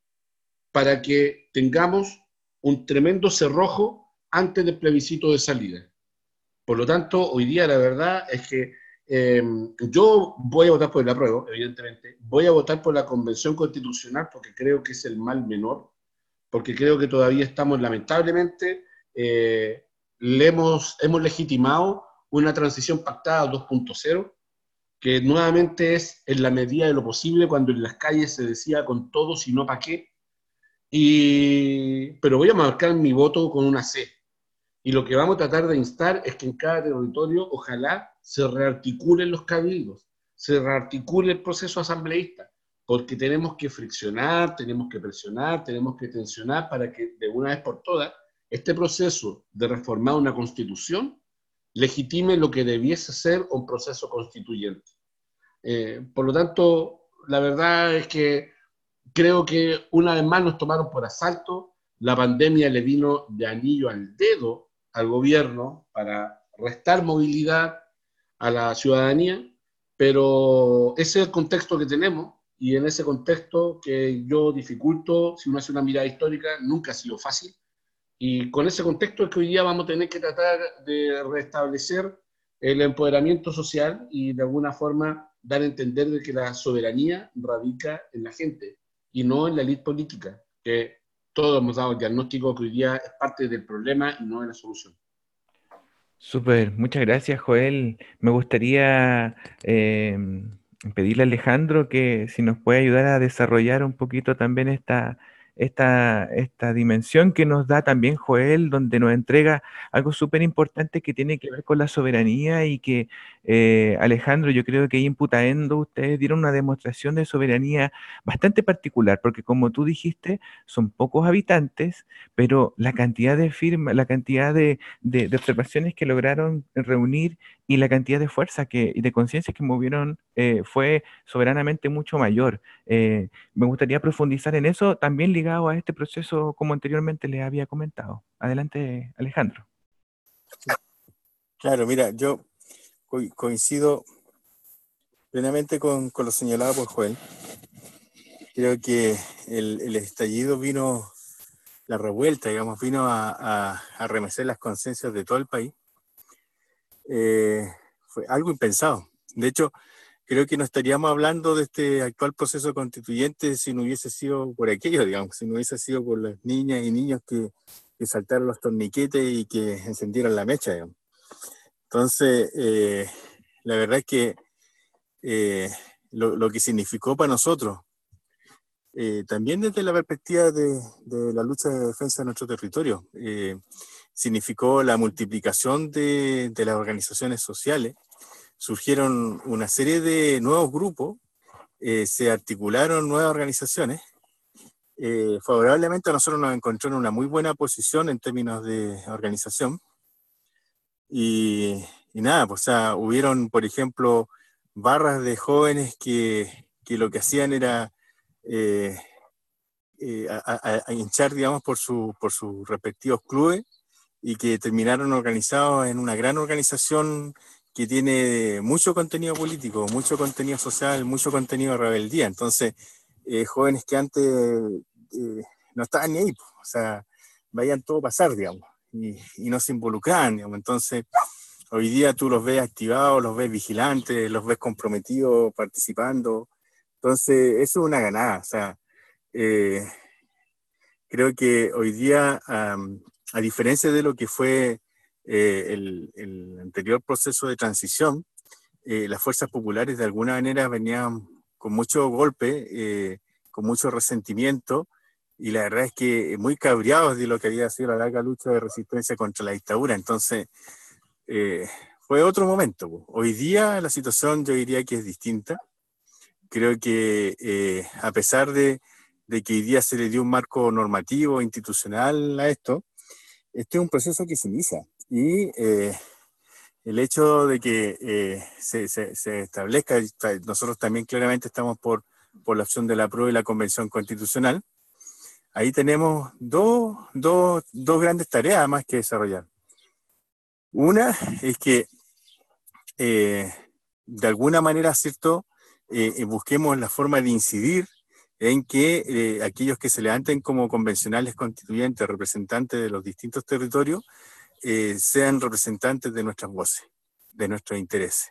para que tengamos un tremendo cerrojo antes del plebiscito de salida. Por lo tanto, hoy día la verdad es que em, yo voy a votar por el apruebo, evidentemente, voy a votar por la convención constitucional porque creo que es el mal menor, porque creo que todavía estamos, lamentablemente, eh, le hemos, hemos legitimado una transición pactada 2.0, que nuevamente es en la medida de lo posible cuando en las calles se decía con todo, si no para qué. Y, pero voy a marcar mi voto con una C. Y lo que vamos a tratar de instar es que en cada territorio ojalá se rearticulen los cabildos, se rearticule el proceso asambleísta, porque tenemos que friccionar, tenemos que presionar, tenemos que tensionar para que de una vez por todas este proceso de reformar una constitución legitime lo que debiese ser un proceso constituyente. Eh, por lo tanto, la verdad es que creo que una vez más nos tomaron por asalto, la pandemia le vino de anillo al dedo al gobierno para restar movilidad a la ciudadanía, pero ese es el contexto que tenemos y en ese contexto que yo dificulto, si uno hace una mirada histórica, nunca ha sido fácil. Y con ese contexto es que hoy día vamos a tener que tratar de restablecer el empoderamiento social y de alguna forma dar a entender de que la soberanía radica en la gente y no en la élite política, que todos hemos dado el diagnóstico que hoy día es parte del problema y no de la solución. Súper, muchas gracias Joel. Me gustaría eh, pedirle a Alejandro que si nos puede ayudar a desarrollar un poquito también esta, esta, esta dimensión que nos da también Joel, donde nos entrega algo súper importante que tiene que ver con la soberanía y que eh, Alejandro, yo creo que ahí en Putaendo ustedes dieron una demostración de soberanía bastante particular, porque como tú dijiste, son pocos habitantes, pero la cantidad de firmas, la cantidad de, de, observaciones que lograron reunir y la cantidad de fuerza que, y de conciencia que movieron eh, fue soberanamente mucho mayor. Eh, me gustaría profundizar en eso, también ligado a este proceso como anteriormente les había comentado. Adelante, Alejandro. Claro, mira, yo coincido plenamente con, lo señalado por Joel. Creo que el, estallido vino, la revuelta, digamos, vino a, a, remecer las conciencias de todo el país. Eh, fue algo impensado. De hecho, creo que no estaríamos hablando de este actual proceso constituyente si no hubiese sido por aquello, digamos, si no hubiese sido por las niñas y niños que, que saltaron los torniquetes y que encendieron la mecha, digamos. Entonces, eh, la verdad es que eh, lo, que significó para nosotros, eh, también desde la perspectiva de, la lucha de defensa de nuestro territorio, significó la multiplicación de, de las organizaciones sociales, surgieron una serie de nuevos grupos, eh, se articularon nuevas organizaciones. Eh, favorablemente a nosotros nos encontró en una muy buena posición en términos de organización. Y, nada, pues o hubieron, por ejemplo, barras de jóvenes que, que lo que hacían era eh, a, hinchar, digamos, por, su, por sus respectivos clubes y que terminaron organizados en una gran organización que tiene mucho contenido político, mucho contenido social, mucho contenido de rebeldía. Entonces, eh, jóvenes que antes eh, no estaban ni ahí, o sea, vayan todo pasar, digamos, y, no se involucraban, digamos. Entonces, hoy día tú los ves activados, los ves vigilantes, los ves comprometidos, participando. Entonces, eso es una ganada, o sea, eh, creo que hoy día, a diferencia de lo que fue eh, el, anterior proceso de transición, eh, las fuerzas populares de alguna manera venían con mucho golpe, eh, con mucho resentimiento, y la verdad es que muy cabreados de lo que había sido la larga lucha de resistencia contra la dictadura. Entonces, fue otro momento. Hoy día la situación yo diría que es distinta. Creo que a pesar de, de que hoy día se le dio un marco normativo, institucional a esto, este es un proceso que se inicia y eh, el hecho de que eh, se, se, establezca, nosotros también claramente estamos por, por la opción de la prueba y la convención constitucional, ahí tenemos dos, dos, dos grandes tareas más que desarrollar. Una es que eh, de alguna manera, ¿cierto? busquemos la forma de incidir en que aquellos que se levanten como convencionales constituyentes, representantes de los distintos territorios, eh, sean representantes de nuestras voces, de nuestros intereses.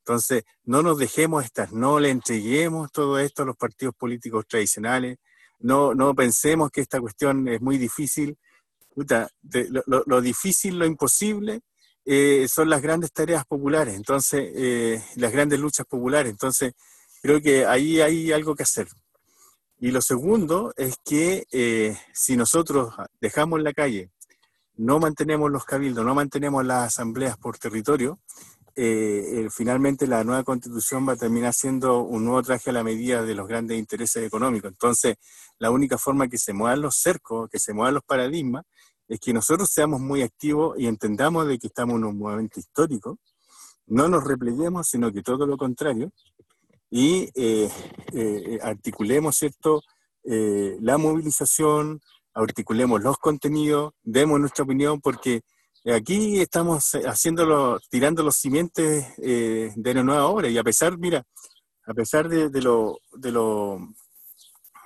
Entonces, no nos dejemos estar, no le entreguemos todo esto a los partidos políticos tradicionales, no, no pensemos que esta cuestión es muy difícil. lo, difícil, lo imposible, eh, son las grandes tareas populares, entonces, eh, las grandes luchas populares. Entonces, creo que ahí hay algo que hacer. Y lo segundo es que si nosotros dejamos la calle no mantenemos los cabildos, no mantenemos las asambleas por territorio, eh, eh, finalmente la nueva constitución va a terminar siendo un nuevo traje a la medida de los grandes intereses económicos. Entonces, la única forma que se muevan los cercos, que se muevan los paradigmas, es que nosotros seamos muy activos y entendamos de que estamos en un momento histórico, no nos repleguemos, sino que todo lo contrario, y eh, articulemos, ¿cierto?, la movilización, articulemos los contenidos, demos nuestra opinión, porque aquí estamos haciéndolo, tirando los simientes eh, de una nueva obra, y a pesar, mira, a pesar de, lo, de, lo,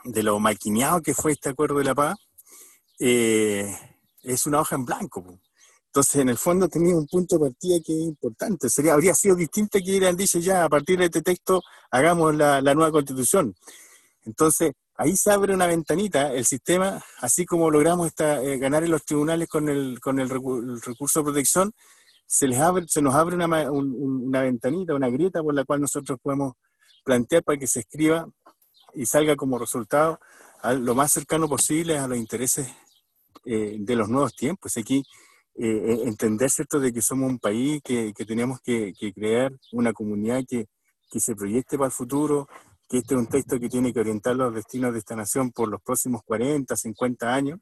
de lo maquineado que fue este acuerdo de la paz, eh, es una hoja en blanco. Entonces, en el fondo tenía un punto de partida que es importante. Sería, habría sido distinto que hubieran dicho ya, a partir de este texto, hagamos la, nueva constitución. Entonces, ahí se abre una ventanita, el sistema, así como logramos esta, eh, ganar en los tribunales con, el, recurso de protección, se, les abre, se nos abre una, una, ventanita, una grieta por la cual nosotros podemos plantear para que se escriba y salga como resultado lo más cercano posible a los intereses eh, de los nuevos tiempos. Aquí eh, entender, ¿cierto?, de que somos un país que, que tenemos que, que, crear una comunidad que, que se proyecte para el futuro, que este es un texto que tiene que orientar los destinos de esta nación por los próximos 40, 50 años,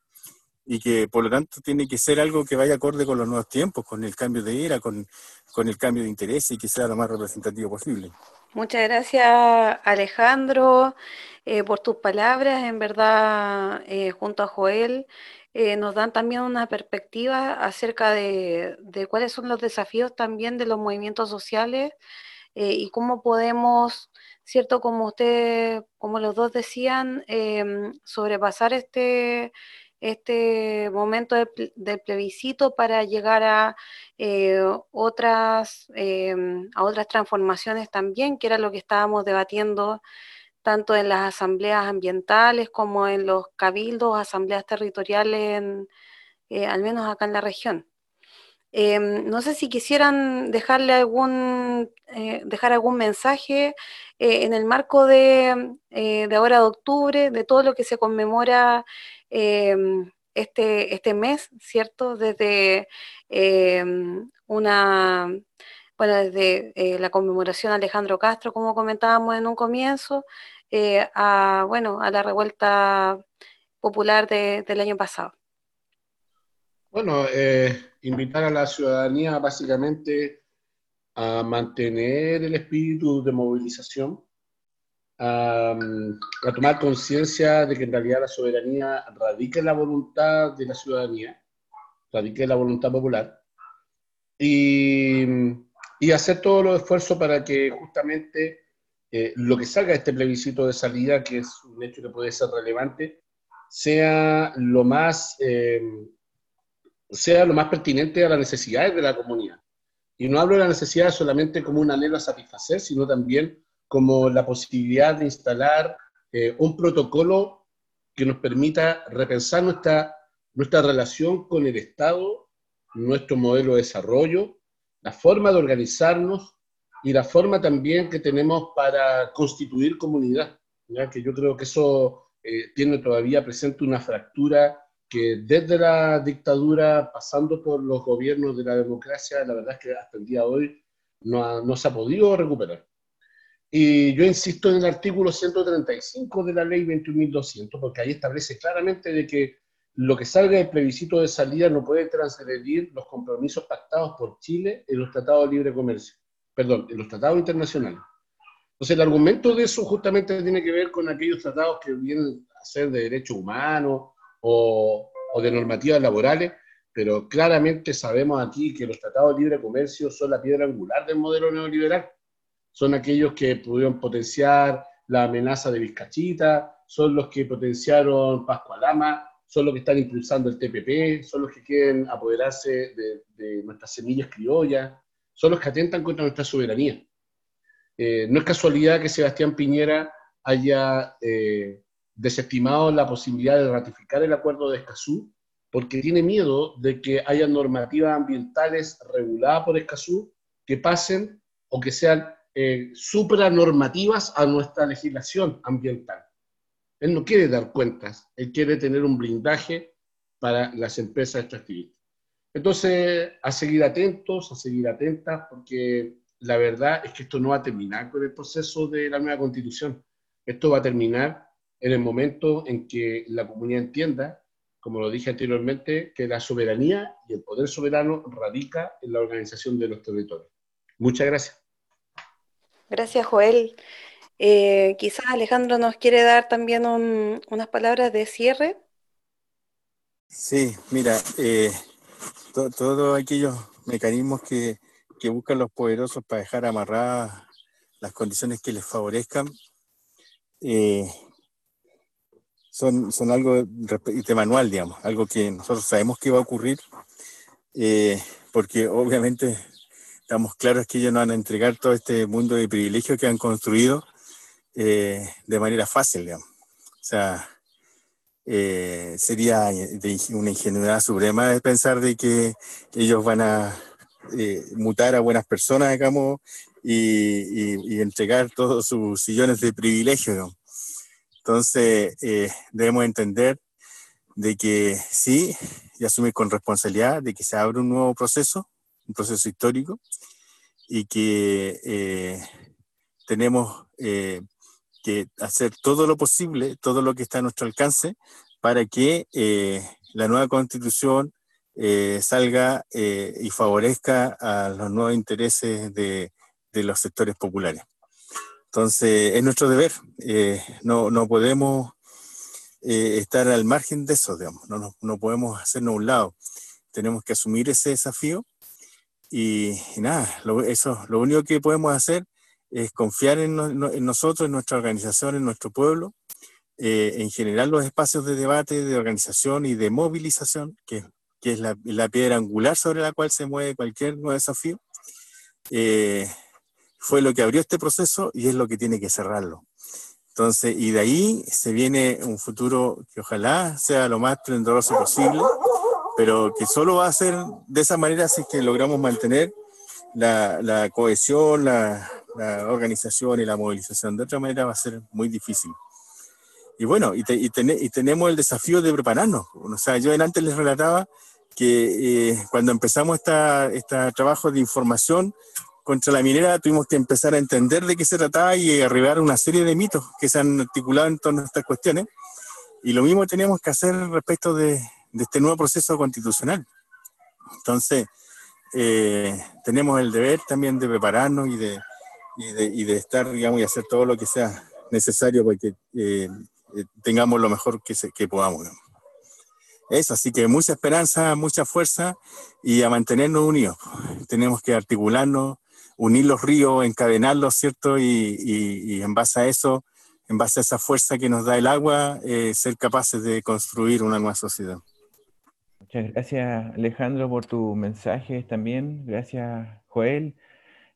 y que por lo tanto tiene que ser algo que vaya acorde con los nuevos tiempos, con el cambio de era, con, con el cambio de interés y que sea lo más representativo posible. Muchas gracias Alejandro eh, por tus palabras, en verdad, eh, junto a Joel, eh, nos dan también una perspectiva acerca de, cuáles son los desafíos también de los movimientos sociales eh, y cómo podemos, cierto, como usted, como los dos decían, em, sobrepasar este, este momento del plebiscito para llegar a eh, otras, em, a otras transformaciones también, que era lo que estábamos debatiendo tanto en las asambleas ambientales como en los cabildos, asambleas territoriales, eh, al menos acá en la región. Em, no sé si quisieran dejarle algún, eh, dejar algún mensaje eh, en el marco de, de, ahora de octubre, de todo lo que se conmemora em, este, este mes, ¿cierto? Desde em, una, bueno, desde la conmemoración a Alejandro Castro, como comentábamos en un comienzo, a, bueno, a la revuelta popular del año pasado. Bueno, eh, invitar a la ciudadanía básicamente a mantener el espíritu de movilización, a, tomar conciencia de que en realidad la soberanía radica en la voluntad de la ciudadanía, radica en la voluntad popular, y, y hacer todos los esfuerzos para que justamente eh, lo que salga de este plebiscito de salida, que es un hecho que puede ser relevante, sea lo más... Eh, sea lo más pertinente a las necesidades de la comunidad. Y no hablo de la necesidad solamente como un anhelo a satisfacer, sino también como la posibilidad de instalar eh, un protocolo que nos permita repensar nuestra, nuestra relación con el Estado, nuestro modelo de desarrollo, la forma de organizarnos y la forma también que tenemos para constituir comunidad, ¿ya? que yo creo que eso eh, tiene todavía presente una fractura que desde la dictadura, pasando por los gobiernos de la democracia, la verdad es que hasta el día de hoy no, no se ha podido recuperar. Y yo insisto en el artículo 135 de la ley 21.200, porque ahí establece claramente de que lo que salga del plebiscito de salida no puede transgredir los compromisos pactados por Chile en los tratados de libre comercio, perdón, en los tratados internacionales. Entonces, el argumento de eso justamente tiene que ver con aquellos tratados que vienen a ser de derechos humanos o, de normativas laborales, pero claramente sabemos aquí que los tratados de libre comercio son la piedra angular del modelo neoliberal. Son aquellos que pudieron potenciar la amenaza de Vizcachita, son los que potenciaron Pascualama, son los que están impulsando el TPP, son los que quieren apoderarse de, nuestras semillas criollas, son los que atentan contra nuestra soberanía. Eh, no es casualidad que Sebastián Piñera haya eh, desestimado la posibilidad de ratificar el acuerdo de Escazú porque tiene miedo de que haya normativas ambientales reguladas por Escazú que pasen o que sean eh, supranormativas a nuestra legislación ambiental. Él no quiere dar cuentas, él quiere tener un blindaje para las empresas extractivistas. Entonces, a seguir atentos, a seguir atentas, porque la verdad es que esto no va a terminar con el proceso de la nueva constitución. Esto va a terminar en el momento en que la comunidad entienda, como lo dije anteriormente, que la soberanía y el poder soberano radica en la organización de los territorios. Muchas gracias. Gracias, Joel. Eh, quizás Alejandro nos quiere dar también unas palabras de cierre. Sí, mira, eh, todos aquellos mecanismos que, que buscan los poderosos para dejar amarradas las condiciones que les favorezcan, eh, son, son algo de manual, digamos, algo que nosotros sabemos que va a ocurrir, eh, porque obviamente estamos claros que ellos no van a entregar todo este mundo de privilegios que han construido eh, de manera fácil, digamos. O sea, eh, sería una ingenuidad suprema de pensar de que ellos van a mutar a buenas personas, digamos, y, y, entregar todos sus sillones de privilegios, digamos. Entonces, eh, debemos entender de que sí, y asumir con responsabilidad de que se abre un nuevo proceso, un proceso histórico, y que eh, tenemos eh, que hacer todo lo posible, todo lo que está a nuestro alcance, para que la nueva constitución salga y favorezca a los nuevos intereses de los sectores populares. Entonces, es nuestro deber. Eh, no, no, podemos eh, estar al margen de eso, digamos, no, no, no podemos hacernos un lado, tenemos que asumir ese desafío y, y nada, lo, eso, lo único que podemos hacer es confiar en, no- en nosotros, en nuestra organización, en nuestro pueblo, eh, en general los espacios de debate, de organización y de movilización, que, que es la, la piedra angular sobre la cual se mueve cualquier nuevo desafío, eh, fue lo que abrió este proceso y es lo que tiene que cerrarlo. Entonces, y de ahí se viene un futuro que ojalá sea lo más esplendoroso posible, pero que solo va a ser de esa manera si es que logramos mantener la, la cohesión, la, la organización y la movilización. De otra manera va a ser muy difícil. Y bueno, y, te- y tene- y tenemos el desafío de prepararnos. O sea, yo antes les relataba que eh, cuando empezamos esta, este trabajo de información contra la minera, tuvimos que empezar a entender de qué se trataba y arribar una serie de mitos que se han articulado en torno a estas cuestiones. Y lo mismo tenemos que hacer respecto de, de este nuevo proceso constitucional. Entonces, eh, tenemos el deber también de prepararnos y de, y de, y de estar, digamos, y hacer todo lo que sea necesario para que eh, eh, tengamos lo mejor que, se- que podamos. digamos. Eso, así que mucha esperanza, mucha fuerza y a mantenernos unidos. Tenemos que articularnos, unir los ríos, encadenarlos, ¿cierto? Y, y- y en base a eso, en base a esa fuerza que nos da el agua, eh, ser capaces de construir una nueva sociedad. Muchas gracias Alejandro por tus mensajes también. Gracias Joel.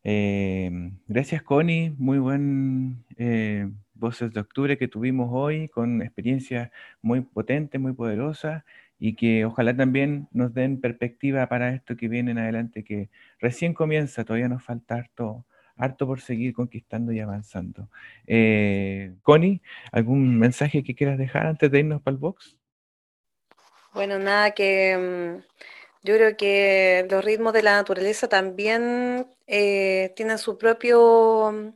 Eh, gracias Connie. Muy buen eh, Voces de Octubre que tuvimos hoy con experiencias muy potentes, muy poderosas y que ojalá también nos den perspectiva para esto que viene en adelante, que recién comienza, todavía nos falta harto, harto por seguir conquistando y avanzando. Eh, Connie, ¿algún mensaje que quieras dejar antes de irnos para el box? Bueno, nada, que mm, yo creo que los ritmos de la naturaleza también eh, tienen su propio, mm,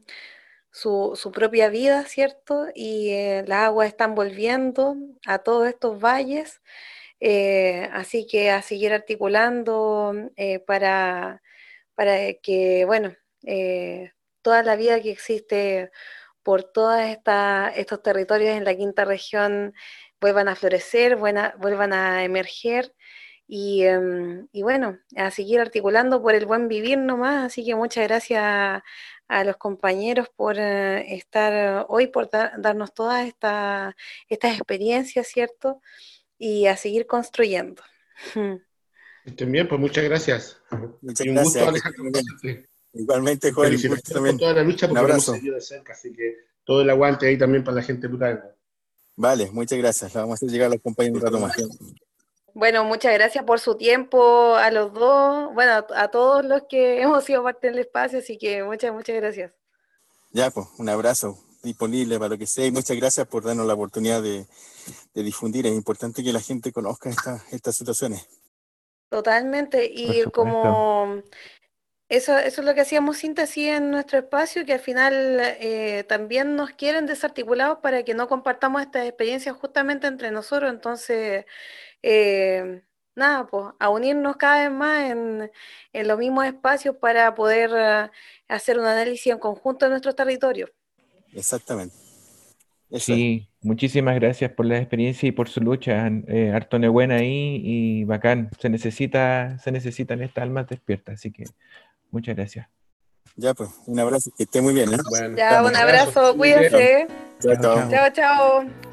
su, su propia vida, ¿cierto? Y eh, las aguas están volviendo a todos estos valles, eh, así que a seguir articulando eh, para, para que, bueno, toda la vida que existe por todos estos territorios en la quinta región vuelvan a florecer, buena- vuelvan a emerger y, em, y bueno, a seguir articulando por el buen vivir nomás. Así que muchas gracias a, a los compañeros por eh, estar hoy, por dar- darnos todas esta- estas experiencias, ¿cierto? Y a seguir construyendo. Estén bien, pues muchas gracias. Muchas y un gracias, gusto, Alejandro. Igualmente, Y Joel, también. por toda la lucha porque hemos seguido de cerca, así que todo el aguante ahí también para la gente de. Vale, muchas gracias. La vamos a hacer llegar a los compañeros un rato más. Bueno, muchas gracias por su tiempo a los dos, bueno, a, todos los que hemos sido parte del espacio, así que muchas, muchas gracias. Ya, pues, un abrazo disponible para lo que sea y muchas gracias por darnos la oportunidad de, de difundir. Es importante que la gente conozca esta- estas situaciones. Totalmente, y como eso, eso es lo que hacíamos síntesis en nuestro espacio, que al final eh, también nos quieren desarticulados para que no compartamos estas experiencias justamente entre nosotros. Entonces, eh, nada, pues a unirnos cada vez más en, en los mismos espacios para poder eh, hacer un análisis en conjunto de nuestros territorios. Exactamente. Sí, muchísimas gracias por la experiencia y por su lucha. Eh, harto buena ahí y bacán. Se necesita, se necesitan estas almas despiertas, así que muchas gracias. Ya, pues, un abrazo. Que esté muy bien. ¿eh? Ya, un abrazo, cuídense. Chao, chao. Chao, chao.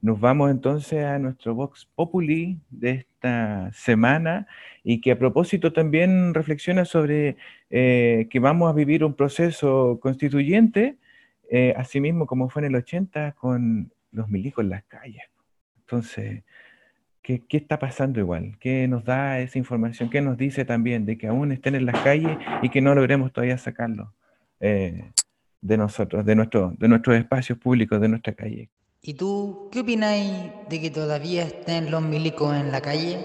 Nos vamos entonces a nuestro Vox Populi de esta semana y que a propósito también reflexiona sobre eh, que vamos a vivir un proceso constituyente, eh, así mismo como fue en el 80 con los milicos en las calles. Entonces, ¿qué, está pasando igual? ¿Qué nos da esa información? ¿Qué nos dice también de que aún estén en las calles y que no logremos todavía sacarlos eh, de nosotros, de, nuestro, de nuestros espacios públicos, de nuestra calle? ¿Y tú qué opináis de que todavía estén los milicos en la calle?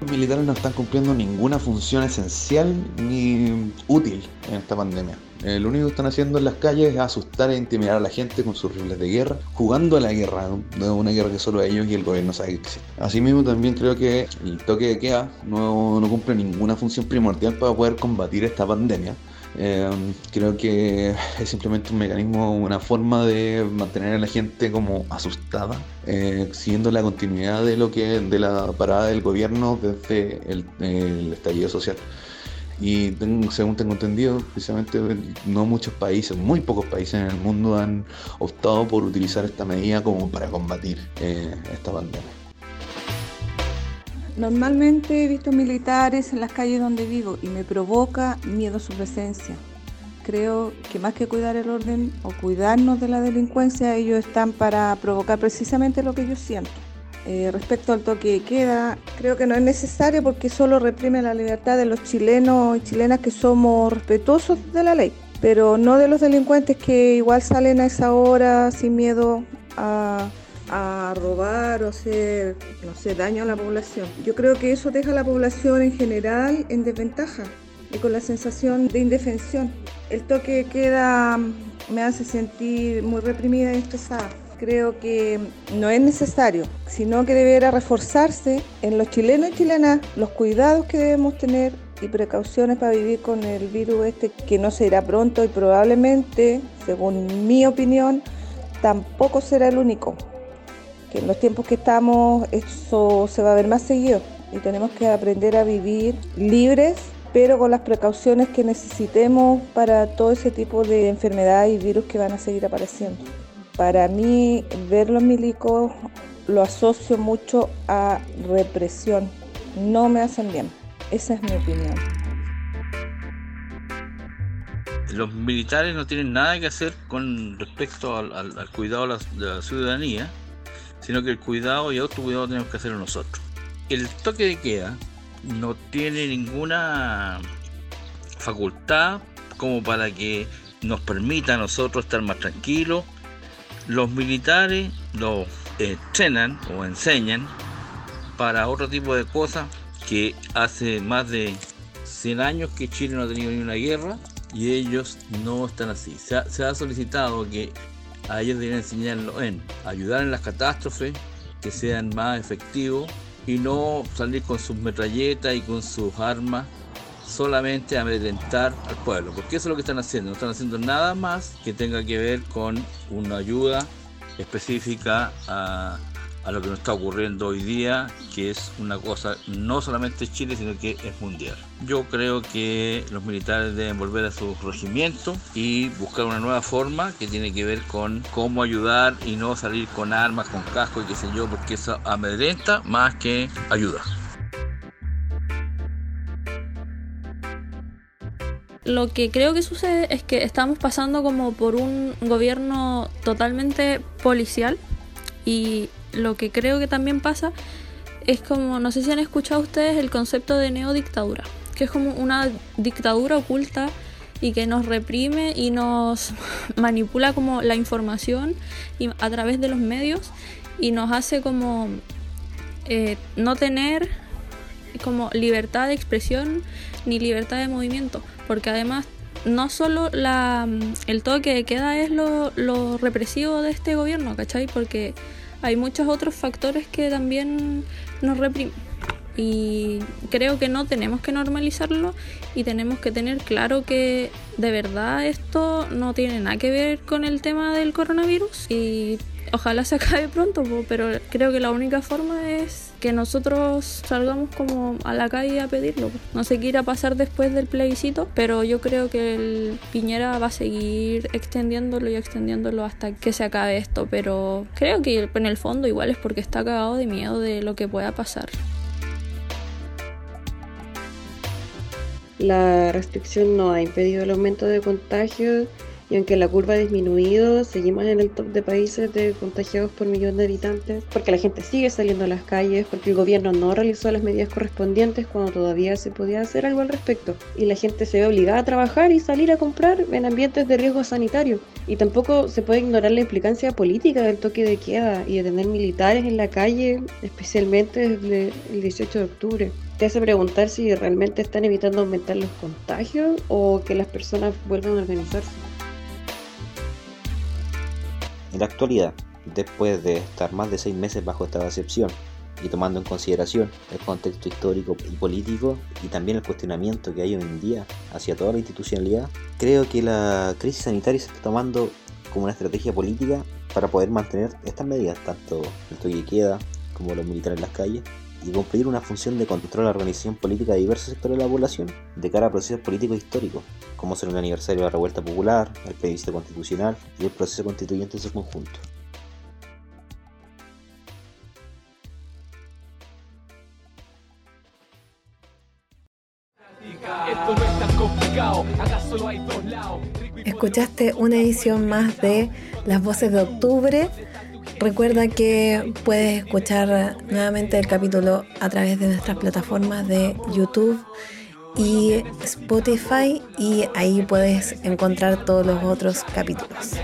Los militares no están cumpliendo ninguna función esencial ni útil en esta pandemia. Eh, lo único que están haciendo en las calles es asustar e intimidar a la gente con sus rifles de guerra, jugando a la guerra, de una guerra que solo ellos y el gobierno saben que existe. Asimismo, también creo que el toque de queda no, no cumple ninguna función primordial para poder combatir esta pandemia. Eh, creo que es simplemente un mecanismo, una forma de mantener a la gente como asustada, eh, siguiendo la continuidad de lo que de la parada del gobierno desde el, estallido social. Y según tengo entendido, precisamente no muchos países, muy pocos países en el mundo han optado por utilizar esta medida como para combatir eh, esta pandemia. Normalmente he visto militares en las calles donde vivo y me provoca miedo su presencia. Creo que más que cuidar el orden o cuidarnos de la delincuencia, ellos están para provocar precisamente lo que yo siento. Eh, respecto al toque de queda, creo que no es necesario porque solo reprime la libertad de los chilenos y chilenas que somos respetuosos de la ley, pero no de los delincuentes que igual salen a esa hora sin miedo a, a robar o hacer, no sé, daño a la población. Yo creo que eso deja a la población en general en desventaja y con la sensación de indefensión. El toque queda me hace sentir muy reprimida y estresada. Creo que no es necesario, sino que deberá reforzarse en los chilenos y chilenas los cuidados que debemos tener y precauciones para vivir con el virus este que no se irá pronto y probablemente, según mi opinión, tampoco será el único. Que en los tiempos que estamos eso se va a ver más seguido y tenemos que aprender a vivir libres pero con las precauciones que necesitemos para todo ese tipo de enfermedades y virus que van a seguir apareciendo. Para mí, ver los milicos lo asocio mucho a represión. No me hacen bien. Esa es mi opinión. Los militares no tienen nada que hacer con respecto al, cuidado de la ciudadanía, sino que el cuidado y autocuidado tenemos que hacerlo nosotros. El toque de queda no tiene ninguna facultad como para que nos permita a nosotros estar más tranquilos. Los militares lo entrenan o enseñan para otro tipo de cosas que hace más de 100 años que Chile no ha tenido ni una guerra y ellos no están así. Se ha, se ha solicitado que a ellos deberían enseñarlo en ayudar en las catástrofes, que sean más efectivos y no salir con sus metralletas y con sus armas solamente a amedrentar al pueblo, porque eso es lo que están haciendo, no están haciendo nada más que tenga que ver con una ayuda específica a, a lo que nos está ocurriendo hoy día, que es una cosa no solamente Chile, sino que es mundial. Yo creo que los militares deben volver a su regimiento y buscar una nueva forma que tiene que ver con cómo ayudar y no salir con armas, con casco y qué sé yo, porque eso amedrenta más que ayuda. Lo que creo que sucede es que estamos pasando como por un gobierno totalmente policial y lo que creo que también pasa es como, no sé si han escuchado ustedes el concepto de neodictadura, que es como una dictadura oculta y que nos reprime y nos manipula como la información y a través de los medios y nos hace como eh, no tener como libertad de expresión ni libertad de movimiento, porque además no solo la, el toque de queda es lo, lo represivo de este gobierno, ¿cachai? Porque hay muchos otros factores que también nos reprimen. Y creo que no tenemos que normalizarlo y tenemos que tener claro que de verdad esto no tiene nada que ver con el tema del coronavirus y ojalá se acabe pronto, pero creo que la única forma es que nosotros salgamos como a la calle a pedirlo. No sé qué irá a pasar después del plebiscito, pero yo creo que el Piñera va a seguir extendiéndolo y extendiéndolo hasta que se acabe esto, pero creo que en el fondo igual es porque está cagado de miedo de lo que pueda pasar. La restricción no ha impedido el aumento de contagios y aunque la curva ha disminuido, seguimos en el top de países de contagiados por millón de habitantes, porque la gente sigue saliendo a las calles, porque el gobierno no realizó las medidas correspondientes cuando todavía se podía hacer algo al respecto, y la gente se ve obligada a trabajar y salir a comprar en ambientes de riesgo sanitario. Y tampoco se puede ignorar la implicancia política del toque de queda y de tener militares en la calle, especialmente desde el 18 de octubre. Te hace preguntar si realmente están evitando aumentar los contagios o que las personas vuelvan a organizarse. En la actualidad, después de estar más de seis meses bajo esta excepción y tomando en consideración el contexto histórico y político y también el cuestionamiento que hay hoy en día hacia toda la institucionalidad, creo que la crisis sanitaria se está tomando como una estrategia política para poder mantener estas medidas, tanto el toque de queda como los militares en las calles, y cumplir una función de control a la organización política de diversos sectores de la población de cara a procesos políticos históricos, como son el aniversario de la revuelta popular, el plebiscito constitucional y el proceso constituyente en su conjunto. Escuchaste una edición más de Las Voces de Octubre. Recuerda que puedes escuchar nuevamente el capítulo a través de nuestras plataformas de YouTube y Spotify y ahí puedes encontrar todos los otros capítulos.